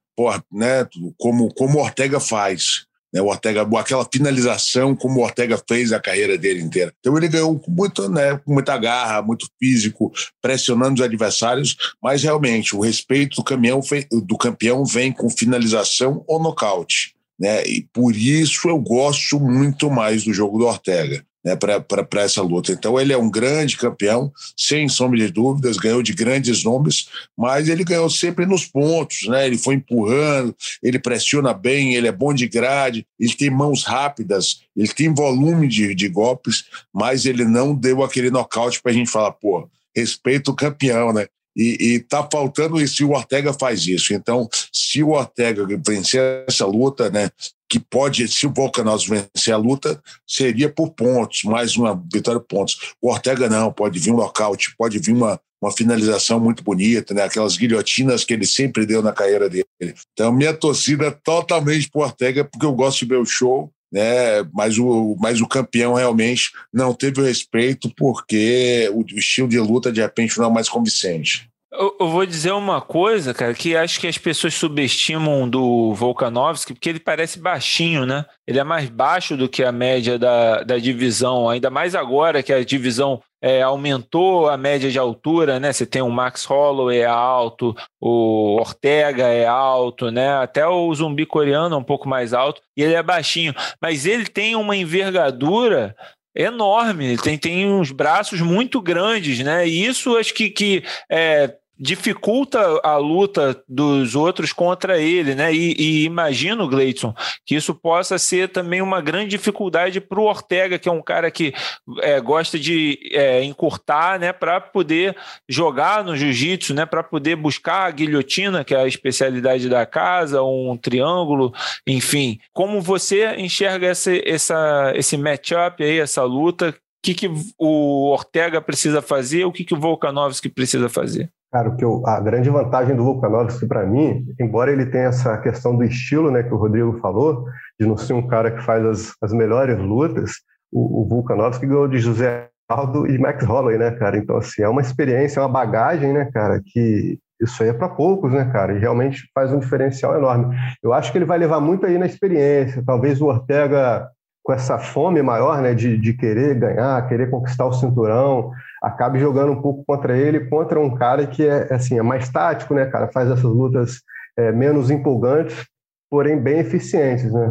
né? como, como Ortega faz. Né, o Ortega, aquela finalização como o Ortega fez a carreira dele inteira. Então ele ganhou com, muito, né, com muita garra, muito físico, pressionando os adversários, mas realmente o respeito do, do campeão vem com finalização ou nocaute. Né? E por isso eu gosto muito mais do jogo do Ortega né, para essa luta. Então, ele é um grande campeão, sem sombra de dúvidas, ganhou de grandes nomes, mas ele ganhou sempre nos pontos, né? Ele foi empurrando, ele pressiona bem, ele é bom de grade, ele tem mãos rápidas, ele tem volume de, de golpes, mas ele não deu aquele nocaute para a gente falar, pô, respeito o campeão, né? E, e tá faltando isso, e o Ortega faz isso. Então, se o Ortega vencer essa luta, né, que pode, se o Volkanovski vencer a luta, seria por pontos, mais uma vitória por pontos. O Ortega não, pode vir um nocaute, pode vir uma, uma finalização muito bonita, né? aquelas guilhotinas que ele sempre deu na carreira dele. Então, minha torcida é totalmente por Ortega, porque eu gosto de ver o show, né? mas, o, mas o campeão realmente não teve o respeito, porque o estilo de luta, de repente, não é mais convincente. Eu, vou dizer uma coisa, cara, que acho que as pessoas subestimam do Volkanovski, porque ele parece baixinho, né? Ele é mais baixo do que a média da, da divisão, ainda mais agora que a divisão é, aumentou a média de altura, né? Você tem o Max Holloway é alto, o Ortega é alto, né? Até o zumbi coreano é um pouco mais alto, e ele é baixinho. Mas ele tem uma envergadura enorme, ele tem, tem uns braços muito grandes, né? E isso acho que, que é, dificulta a luta dos outros contra ele, né? E, e imagino, Gleidson, que isso possa ser também uma grande dificuldade para o Ortega, que é um cara que é, gosta de é, encurtar, né? Para poder jogar no jiu-jitsu, né? Para poder buscar a guilhotina, que é a especialidade da casa, um triângulo, enfim. Como você enxerga essa, essa, esse matchup aí, essa luta? O que, que o Ortega precisa fazer? O que, que o Volkanovski precisa fazer? Cara, o que eu, a grande vantagem do Volkanovski para mim, embora ele tenha essa questão do estilo, né, que o Rodrigo falou, de não ser um cara que faz as, as melhores lutas, o, o ganhou de José Aldo e Max Holloway, né, cara? Então, assim, é uma experiência, é uma bagagem, né, cara, que isso aí é para poucos, né, cara? E realmente faz um diferencial enorme. Eu acho que ele vai levar muito aí na experiência. Talvez o Ortega, com essa fome maior, né, de, de querer ganhar, querer conquistar o cinturão, acabe jogando um pouco contra ele, contra um cara que é, assim, é mais tático, né, cara? Faz essas lutas é, menos empolgantes, porém bem eficientes, né?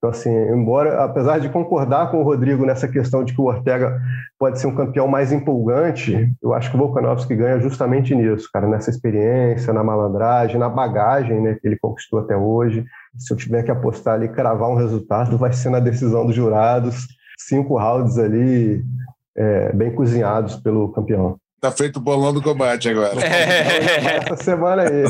Então, assim, embora, apesar de concordar com o Rodrigo nessa questão de que o Ortega pode ser um campeão mais empolgante, eu acho que o Volkanovski ganha justamente nisso, cara, nessa experiência, na malandragem, na bagagem né, que ele conquistou até hoje. Se eu tiver que apostar ali, cravar um resultado, vai ser na decisão dos jurados, cinco rounds ali, é, bem cozinhados pelo campeão. Tá feito o bolão do combate agora. É. Essa semana aí.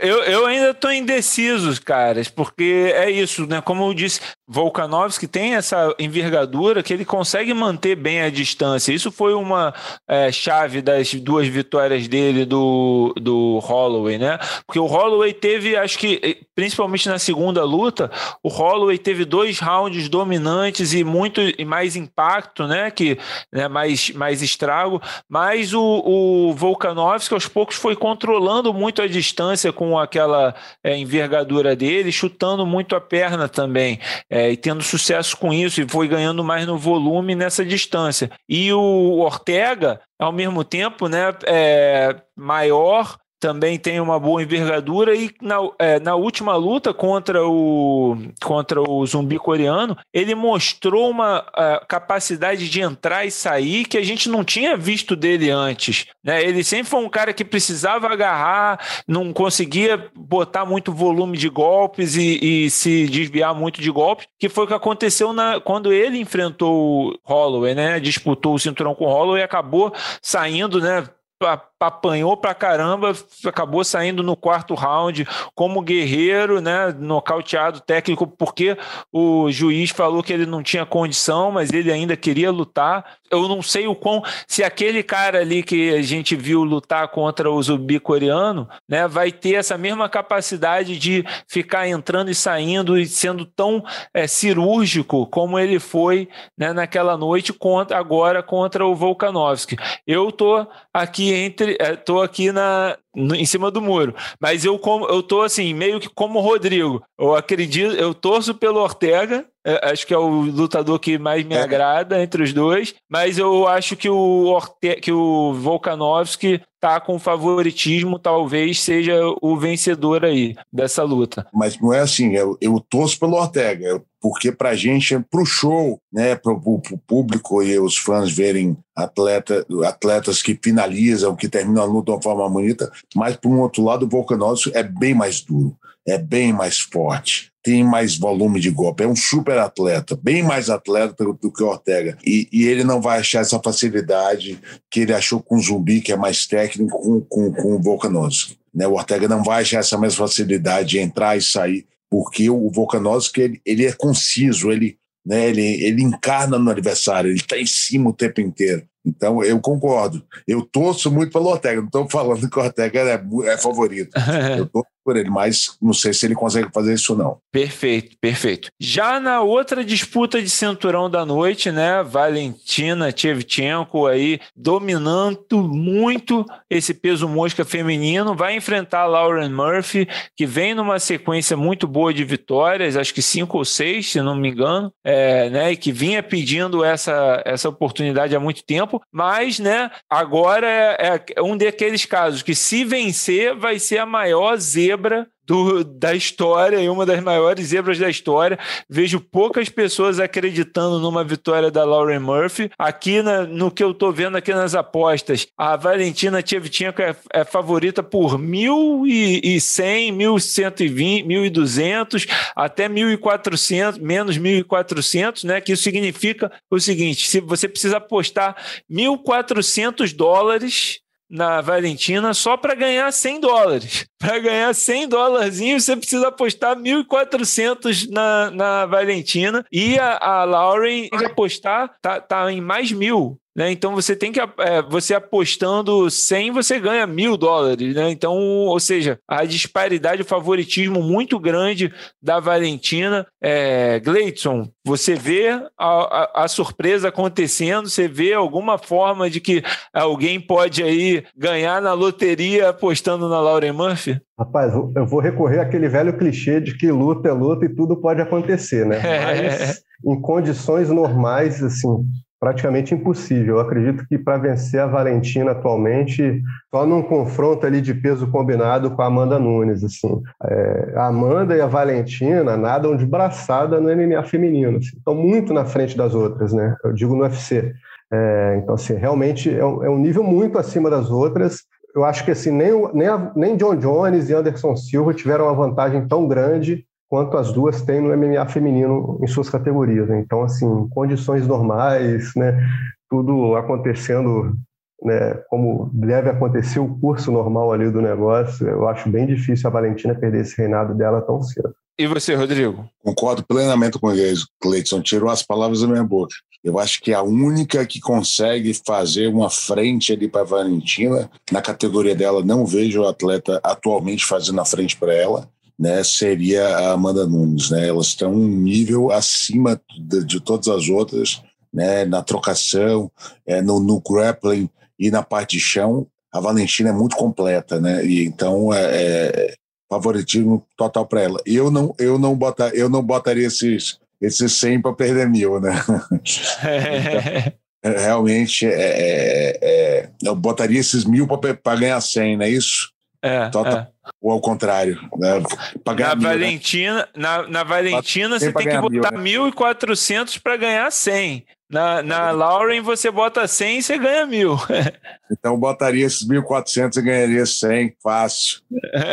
Eu, eu ainda estou indeciso, caras, porque é isso, né? Como eu disse, Volkanovski tem essa envergadura que ele consegue manter bem a distância. Isso foi uma é, chave das duas vitórias dele do, do Holloway, né? Porque o Holloway teve, acho que, principalmente na segunda luta, o Holloway teve dois rounds dominantes e muito e mais impacto, né? Que né, mais, mais estrago, mas o, o Volkanovski aos poucos foi controlando muito a distância com aquela é, envergadura dele, chutando muito a perna também, é, e tendo sucesso com isso, e foi ganhando mais no volume nessa distância. E o Ortega, ao mesmo tempo, né, é, maior, também tem uma boa envergadura e na, é, na última luta contra o, contra o zumbi coreano, ele mostrou uma uh, capacidade de entrar e sair que a gente não tinha visto dele antes. Né? Ele sempre foi um cara que precisava agarrar, não conseguia botar muito volume de golpes e, e se desviar muito de golpes, que foi o que aconteceu na, quando ele enfrentou o Holloway, né? disputou o cinturão com Holloway e acabou saindo, né? Apanhou pra caramba, acabou saindo no quarto round como guerreiro, né, nocauteado técnico, porque o juiz falou que ele não tinha condição, mas ele ainda queria lutar. Eu não sei o quão se aquele cara ali que a gente viu lutar contra o zumbi coreano, né, vai ter essa mesma capacidade de ficar entrando e saindo e sendo tão é, cirúrgico como ele foi né, naquela noite contra agora contra o Volkanovski. Eu tô aqui entre é, aqui na, em cima do muro. Mas eu, como, eu tô assim, meio que como o Rodrigo. Eu acredito, eu torço pelo Ortega. É, acho que é o lutador que mais me é. agrada entre os dois. Mas eu acho que o, Orte, que o Volkanovski tá com favoritismo, talvez seja o vencedor aí dessa luta. Mas não é assim, eu, eu torço pelo Ortega, porque pra gente, pro show, né, pro, pro público e os fãs verem atleta, atletas que finalizam, que terminam a luta de uma forma bonita, mas por um outro lado, o Volkanovski é bem mais duro, é bem mais forte tem mais volume de golpe. É um super atleta, bem mais atleta do que o Ortega. E, e, ele não vai achar essa facilidade que ele achou com o Zumbi, que é mais técnico, com, com, com o Volkanovski. Né? O Ortega não vai achar essa mesma facilidade de entrar e sair, porque o Volkanovski ele, ele é conciso, ele, né, ele, ele encarna no adversário, ele está em cima o tempo inteiro. Então, eu concordo. Eu torço muito pelo Ortega. Não estou falando que o Ortega é, é favorito. eu torço por ele, mas não sei se ele consegue fazer isso não. Perfeito, perfeito. Já na outra disputa de cinturão da noite, né, Valentina Shevchenko aí dominando muito esse peso mosca feminino, vai enfrentar Lauren Murphy, que vem numa sequência muito boa de vitórias, acho que cinco ou seis, se não me engano, é, né, e que vinha pedindo essa, essa oportunidade há muito tempo, mas, né, agora é, é um daqueles casos que se vencer vai ser a maior zebra zebra do, da história e uma das maiores zebras da história. Vejo poucas pessoas acreditando numa vitória da Lauren Murphy. Aqui na, no que eu estou vendo aqui nas apostas, a Valentina Tchevchenko é, é favorita por 1.100, 1.120, 1.200, até 1.400, menos 1.400, né? Que isso significa o seguinte: se você precisa apostar 1.400 dólares na Valentina só para ganhar 100 dólares. Para ganhar 100 dólares, você precisa apostar 1.400 na, na Valentina e a, a Lauren apostar, tá, tá em mais mil. Né? Então você tem que é, você apostando 100 você ganha mil dólares, né? Então, ou seja, a disparidade, o favoritismo muito grande da Valentina. É, Gleidson, você vê a, a, a, surpresa acontecendo, você vê alguma forma de que alguém pode aí ganhar na loteria apostando na Lauren Murphy? Rapaz, eu vou recorrer àquele velho clichê de que luta é luta e tudo pode acontecer, né? Mas em condições normais, assim, praticamente impossível. Eu acredito que para vencer a Valentina atualmente, só num confronto ali de peso combinado com a Amanda Nunes. Assim. É, a Amanda e a Valentina nadam de braçada no MMA feminino. Assim. Estão muito na frente das outras, né? Eu digo no UFC. É, então, assim, realmente é um, é um, nível muito acima das outras. Eu acho que assim, nem, nem, nem John Jones e Anderson Silva tiveram uma vantagem tão grande quanto as duas têm no MMA feminino em suas categorias. Né? Então, assim, condições normais, né? tudo acontecendo né, como deve acontecer o curso normal ali do negócio, eu acho bem difícil a Valentina perder esse reinado dela tão cedo. E você, Rodrigo? Concordo plenamente com o Cleiton, tirou as palavras da minha boca. Eu acho que a única que consegue fazer uma frente ali para a Valentina, na categoria dela, não vejo o atleta atualmente fazendo a frente para ela né, seria a Amanda Nunes. Né? Elas estão um nível acima de, de todas as outras, né, na trocação, é, no, no, grappling e na parte de chão. A Valentina é muito completa, né? E então é, é favoritismo total para ela. Eu não, eu não botar, eu não botaria esses esses 100 para perder mil, né? então, realmente, é, é, é, eu botaria esses mil para ganhar 100, não é isso? É, total, é. Ou ao contrário, né? Pagar na, mil, Valentina, né? na, na Valentina, você tem que botar mil, né? 1.400 para ganhar 100. Na, na Lauren, você bota 100 e você ganha mil. então, botaria esses 1.400 e ganharia 100, fácil.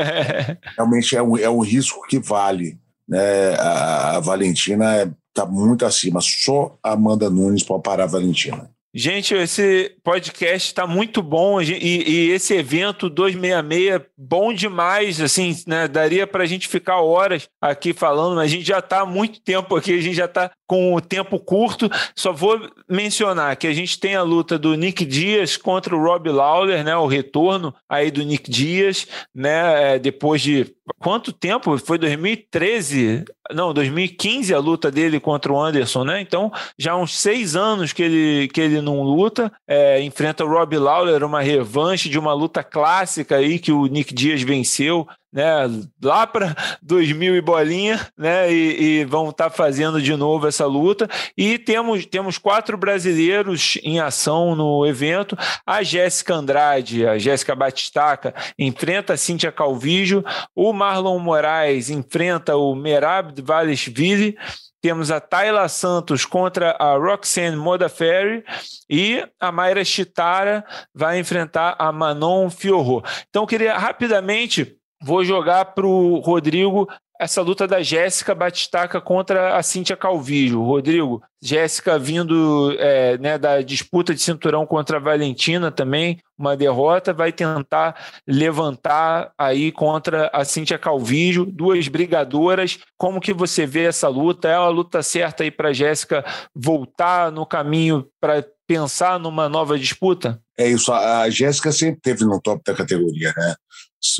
Realmente é um, é um risco que vale. Né? A, a Valentina está muito acima. Só a Amanda Nunes pode parar a Valentina. Gente, esse podcast está muito bom e, e, esse evento 266 bom demais, assim, né? Daria para a gente ficar horas aqui falando, mas a gente já está há muito tempo aqui, a gente já está com o tempo curto. Só vou mencionar que a gente tem a luta do Nick Dias contra o Rob Lawler, né? O retorno aí do Nick Dias, né? É, depois de quanto tempo? Foi 2013? Não, 2015 a luta dele contra o Anderson, né? Então, já há uns seis anos que ele, que ele não luta. É, enfrenta o Rob Lawler, uma revanche de uma luta clássica aí que o Nick Dias venceu né, lá para 2000 e bolinha, né, e, e vão estar tá fazendo de novo essa luta. E temos, temos quatro brasileiros em ação no evento. A Jéssica Andrade, a Jéssica Batistaca, enfrenta a Cíntia Calvijo. O Marlon Moraes enfrenta o Merab Valesville. Temos a Tayla Santos contra a Roxanne Modafferi e a Mayra Chitara vai enfrentar a Manon Fiorro. Então, eu queria rapidamente Vou jogar para o Rodrigo essa luta da Jéssica Batistaca contra a Cíntia Calvillo. Rodrigo, Jéssica vindo é, né, da disputa de cinturão contra a Valentina também, uma derrota, vai tentar levantar aí contra a Cíntia Calvillo, duas brigadoras. Como que você vê essa luta? É uma luta certa aí para Jéssica voltar no caminho para pensar numa nova disputa? É isso, a Jéssica sempre teve no top da categoria, né?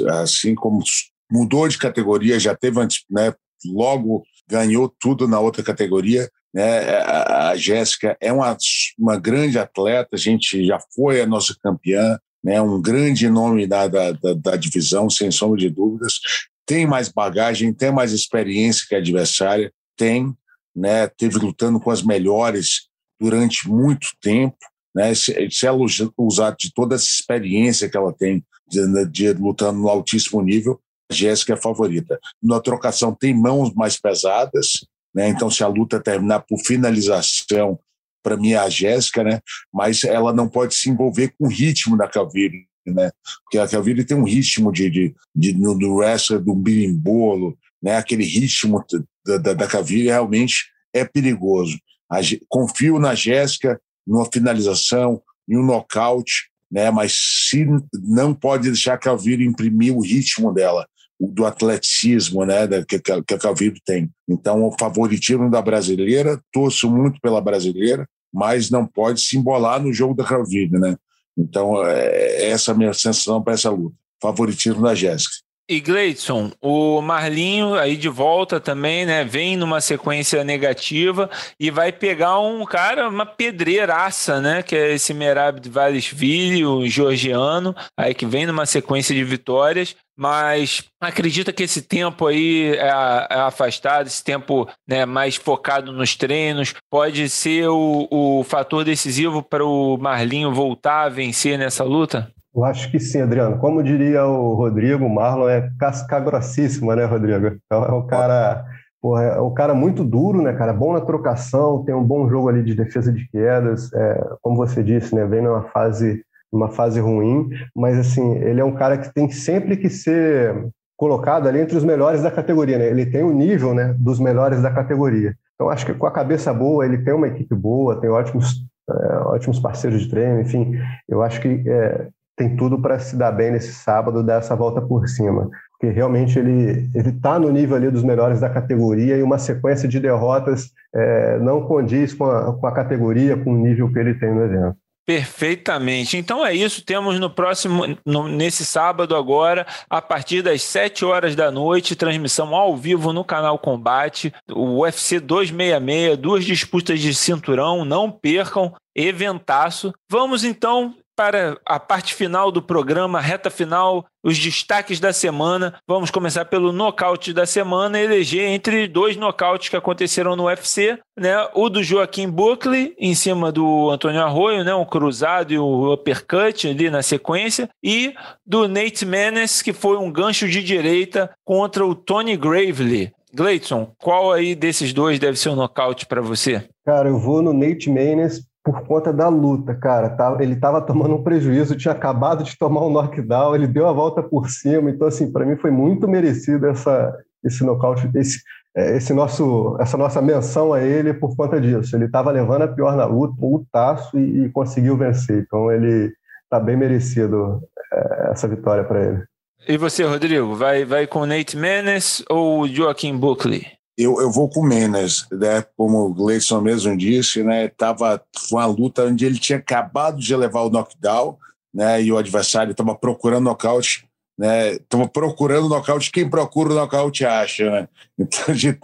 Assim como mudou de categoria, já teve né, logo ganhou tudo na outra categoria. Né? A, Jéssica é uma, uma grande atleta, a gente já foi a nossa campeã, né? um grande nome da, da, da divisão, sem sombra de dúvidas. Tem mais bagagem, tem mais experiência que a adversária, tem, né? teve lutando com as melhores durante muito tempo. Né? Se, se ela usar de toda essa experiência que ela tem de, de lutando no altíssimo nível, a Jéssica é a favorita. Na trocação tem mãos mais pesadas, né? Então se a luta terminar por finalização, para mim é a Jéssica, né? Mas ela não pode se envolver com o ritmo da Calviri, né? Porque a Calviri tem um ritmo de, de, de no wrestler do birimbolo, né? Aquele ritmo da, da, da realmente é perigoso. A, confio na Jéssica numa finalização, em um nocaute, né? Mas se não pode deixar a Calvírio imprimir o ritmo dela, do atleticismo, né? Que, que a Calvírio tem. Então, o favoritismo da brasileira, torço muito pela brasileira, mas não pode se embolar no jogo da Kravina, né? Então, é, essa é a minha sensação para essa luta. Favoritismo da Jéssica. E Gleidson, o Marlinho aí de volta também, né? Vem numa sequência negativa e vai pegar um cara, uma pedreiraça, né? Que é esse Merab de Valesville, o georgiano, aí que vem numa sequência de vitórias mas acredita que esse tempo aí é, é afastado, esse tempo né, mais focado nos treinos, pode ser o, o fator decisivo para o Marlinho voltar a vencer nessa luta? Eu acho que sim, Adriano. Como diria o Rodrigo, o Marlon é casca grossíssima, né, Rodrigo? Então é um cara, porra, é um cara muito duro, né, cara? Bom na trocação, tem um bom jogo ali de defesa de quedas. É, como você disse, né, vem numa fase, numa fase ruim, mas assim, ele é um cara que tem sempre que ser colocado ali entre os melhores da categoria, né? Ele tem o nível, né, dos melhores da categoria. Então acho que com a cabeça boa, ele tem uma equipe boa, tem ótimos é, ótimos parceiros de treino, enfim, eu acho que é, tem tudo para se dar bem nesse sábado, dar essa volta por cima. Porque realmente ele está no nível ali dos melhores da categoria e uma sequência de derrotas é, não condiz com a, com a categoria, com o nível que ele tem no evento. Perfeitamente. Então é isso. Temos no próximo, no, nesse sábado agora, a partir das 7 horas da noite, transmissão ao vivo no canal Combate, o UFC 266, duas disputas de cinturão. Não percam, eventaço. Vamos então para a parte final do programa, reta final, os destaques da semana. Vamos começar pelo nocaute da semana, eleger entre dois nocautes que aconteceram no UFC, né? O do Joaquim Buckley em cima do Antônio Arroio, né? Um cruzado e o uppercut ali na sequência, e do Nate Menes, que foi um gancho de direita contra o Tony Gravely. Gleidson, qual aí desses dois deve ser o um nocaute para você? Cara, eu vou no Nate Menes por conta da luta, cara. Tá, ele estava tomando um prejuízo, tinha acabado de tomar um knockdown, ele deu a volta por cima. Então, assim, para mim foi muito merecido essa, esse nocaute, esse, é, esse nosso, essa nossa menção a ele por conta disso. Ele estava levando a pior na luta, o taço e, e conseguiu vencer. Então, ele está bem merecido é, essa vitória para ele. E você, Rodrigo, vai, vai com Nate Menes ou Joaquim Buckley? Eu, eu vou com o Menes, né? Como o Gleison mesmo disse, né? Tava uma luta onde ele tinha acabado de levar o knockdown, né? E o adversário estava procurando nocaute, né? Estava procurando nocaute. Quem procura o nocaute acha, né? Então, de,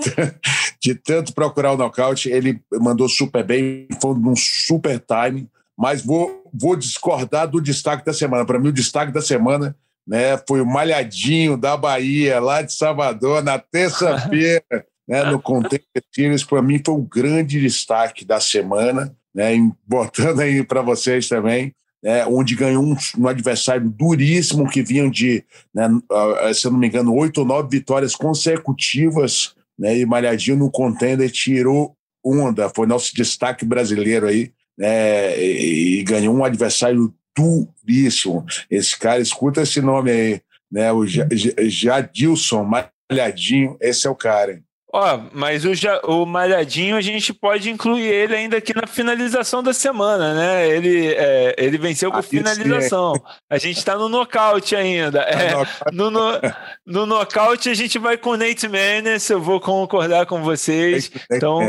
de tanto procurar o nocaute, ele mandou super bem, foi um super time. Mas vou, vou discordar do destaque da semana. Para mim, o destaque da semana né, foi o Malhadinho da Bahia, lá de Salvador, na terça-feira né, no Contender Series, para mim foi um grande destaque da semana, né, botando aí para vocês também, né, onde ganhou um, um, adversário duríssimo que vinha de, né, se eu não me engano, oito ou nove vitórias consecutivas, né, e Malhadinho no Contender tirou onda, foi nosso destaque brasileiro aí, né, e, e ganhou um adversário duríssimo. Esse cara, escuta esse nome aí, né, o Jadilson Malhadinho, esse é o cara. Hein? Ó, mas o, o Malhadinho a gente pode incluir ele ainda aqui na finalização da semana, né? Ele, é, ele venceu com ah, finalização. A gente está no nocaute ainda. Tá é, no, no, no nocaute a gente vai com o Nate Menes, eu vou concordar com vocês. Então,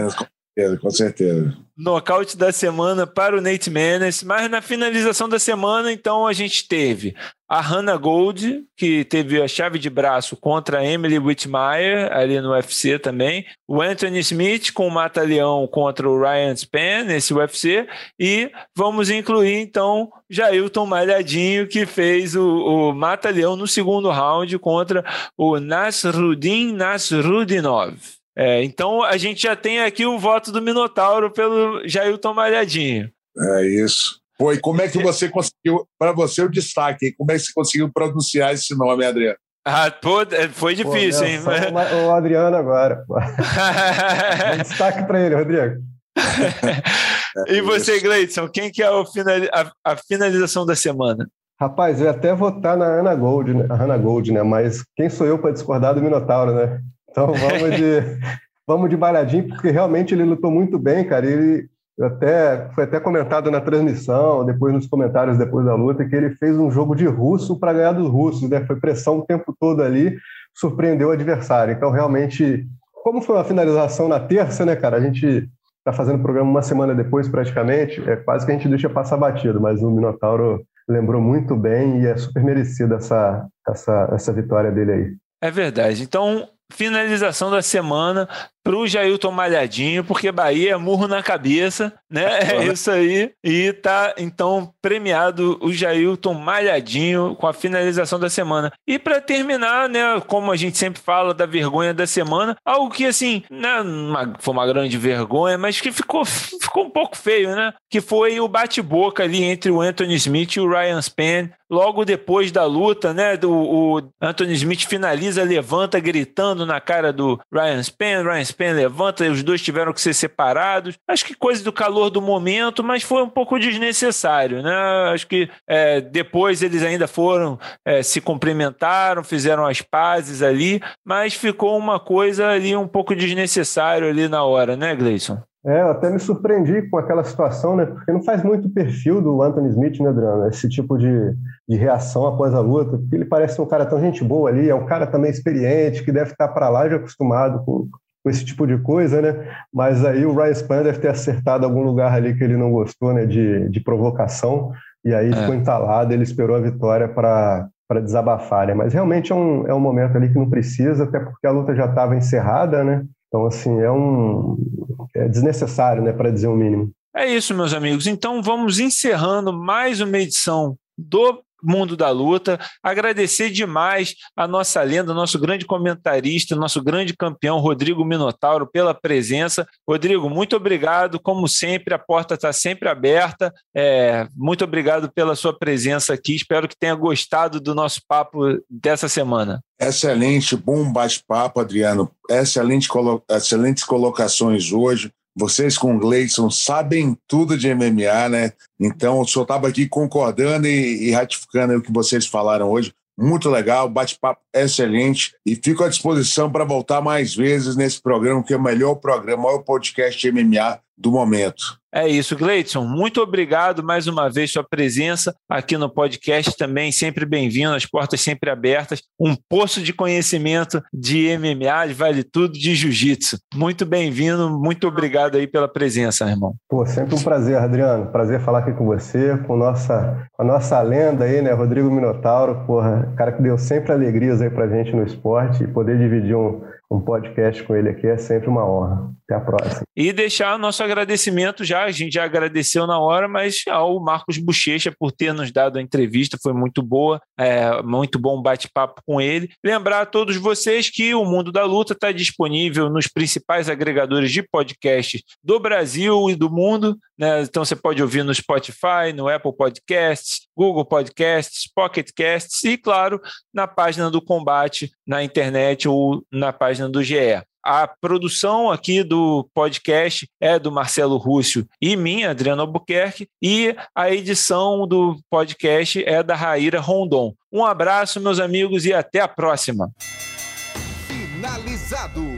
com certeza. Nocaute da semana para o Nate Menes, mas na finalização da semana, então, a gente teve a Hannah Gold, que teve a chave de braço contra a Emily Whitmire, ali no UFC também, o Anthony Smith com o Mata-Leão contra o Ryan Span, nesse UFC, e vamos incluir, então, Jailton Malhadinho, que fez o, o Mata-Leão no segundo round contra o Nasrudin Nasrudinov. É, então a gente já tem aqui o voto do Minotauro pelo Jailton Malhadinho. É isso. Pô, e como é que você conseguiu, para você, o destaque? Como é que você conseguiu pronunciar esse nome, Adriano? Ah, pô, é, foi difícil, pô, hein? O Adriano agora. destaque para ele, Rodrigo. e você, Gleidson, quem que é a, a, finalização da semana? Rapaz, eu ia até votar na Ana Gold, né? Ana Gold, né? Mas quem sou eu para discordar do Minotauro, né? Então vamos de, vamos de Balhadinho, porque realmente ele lutou muito bem, cara. Ele até foi até comentado na transmissão, depois nos comentários depois da luta, que ele fez um jogo de russo para ganhar dos russos, né? Foi pressão o tempo todo ali, surpreendeu o adversário. Então realmente, como foi uma finalização na terça, né, cara? A gente está fazendo o programa uma semana depois, praticamente, é quase que a gente deixa passar batido, mas o Minotauro lembrou muito bem e é super merecida essa, essa, essa vitória dele aí. É verdade. Então, finalização da semana para o Jailton Malhadinho, porque Bahia é murro na cabeça, né? É isso aí. E tá, então, premiado o Jailton Malhadinho com a finalização da semana. E para terminar, né, como a gente sempre fala da vergonha da semana, algo que, assim, né, uma, foi uma grande vergonha, mas que ficou, ficou um pouco feio, né? Que foi o bate-boca ali entre o Anthony Smith e o Ryan Spann, logo depois da luta, né? Do, o Anthony Smith finaliza, levanta, gritando na cara do Ryan Spann, Ryan Spann Span levanta, os dois tiveram que ser separados. Acho que coisa do calor do momento, mas foi um pouco desnecessário, né? Acho que é, depois eles ainda foram, é, se cumprimentaram, fizeram as pazes ali, mas ficou uma coisa ali um pouco desnecessário ali na hora, né, Gleison? É, eu até me surpreendi com aquela situação, né? Porque não faz muito perfil do Anthony Smith, né, Adriano? Esse tipo de, de reação após a luta. Porque ele parece um cara tão gente boa ali, é um cara também experiente, que deve estar para lá já acostumado com, com esse tipo de coisa, né? Mas aí o Ryan Span deve ter acertado algum lugar ali que ele não gostou, né? De, de provocação, e aí é. ficou entalado, ele esperou a vitória para para desabafar, né? Mas realmente é um, é um momento ali que não precisa, até porque a luta já estava encerrada, né? Então, assim, é um é desnecessário, né, para dizer o mínimo. É isso, meus amigos. Então, vamos encerrando mais uma edição do mundo da luta. Agradecer demais a nossa lenda, nosso grande comentarista, nosso grande campeão, Rodrigo Minotauro, pela presença. Rodrigo, muito obrigado. Como sempre, a porta está sempre aberta. É, muito obrigado pela sua presença aqui. Espero que tenha gostado do nosso papo dessa semana. Excelente, bom bate-papo, Adriano. Excelente colo excelentes colocações hoje. Vocês com o Gleison sabem tudo de MMA, né? Então, eu só estava aqui concordando e, e ratificando o que vocês falaram hoje. Muito legal, bate-papo excelente e fico à disposição para voltar mais vezes nesse programa, que é o melhor programa, o maior podcast MMA do momento. É isso, Gleidson. Muito obrigado mais uma vez sua presença aqui no podcast também, sempre bem-vindo, as portas sempre abertas. Um poço de conhecimento de MMA, de vale tudo, de jiu-jitsu. Muito bem-vindo, muito obrigado aí pela presença, irmão. Pô, sempre um prazer, Adriano. Prazer falar aqui com você, com nossa, com a nossa lenda aí, né, Rodrigo Minotauro, porra, cara que deu sempre alegrias aí pra gente no esporte e poder dividir um um podcast com ele aqui é sempre uma honra. Até a próxima. E deixar o nosso agradecimento já, a gente já agradeceu na hora, mas ao Marcos Bochecha por ter nos dado a entrevista, foi muito boa, é, muito bom bate-papo com ele. Lembrar a todos vocês que o Mundo da Luta está disponível nos principais agregadores de podcast do Brasil e do mundo, né? então você pode ouvir no Spotify, no Apple Podcasts, Google Podcasts, Pocket Casts e, claro, na página do Combate na internet ou na página do GE. A produção aqui do podcast é do Marcelo Rússio e minha, Adriana Albuquerque, e a edição do podcast é da Raíra Rondon. Um abraço, meus amigos, e até a próxima. Finalizado.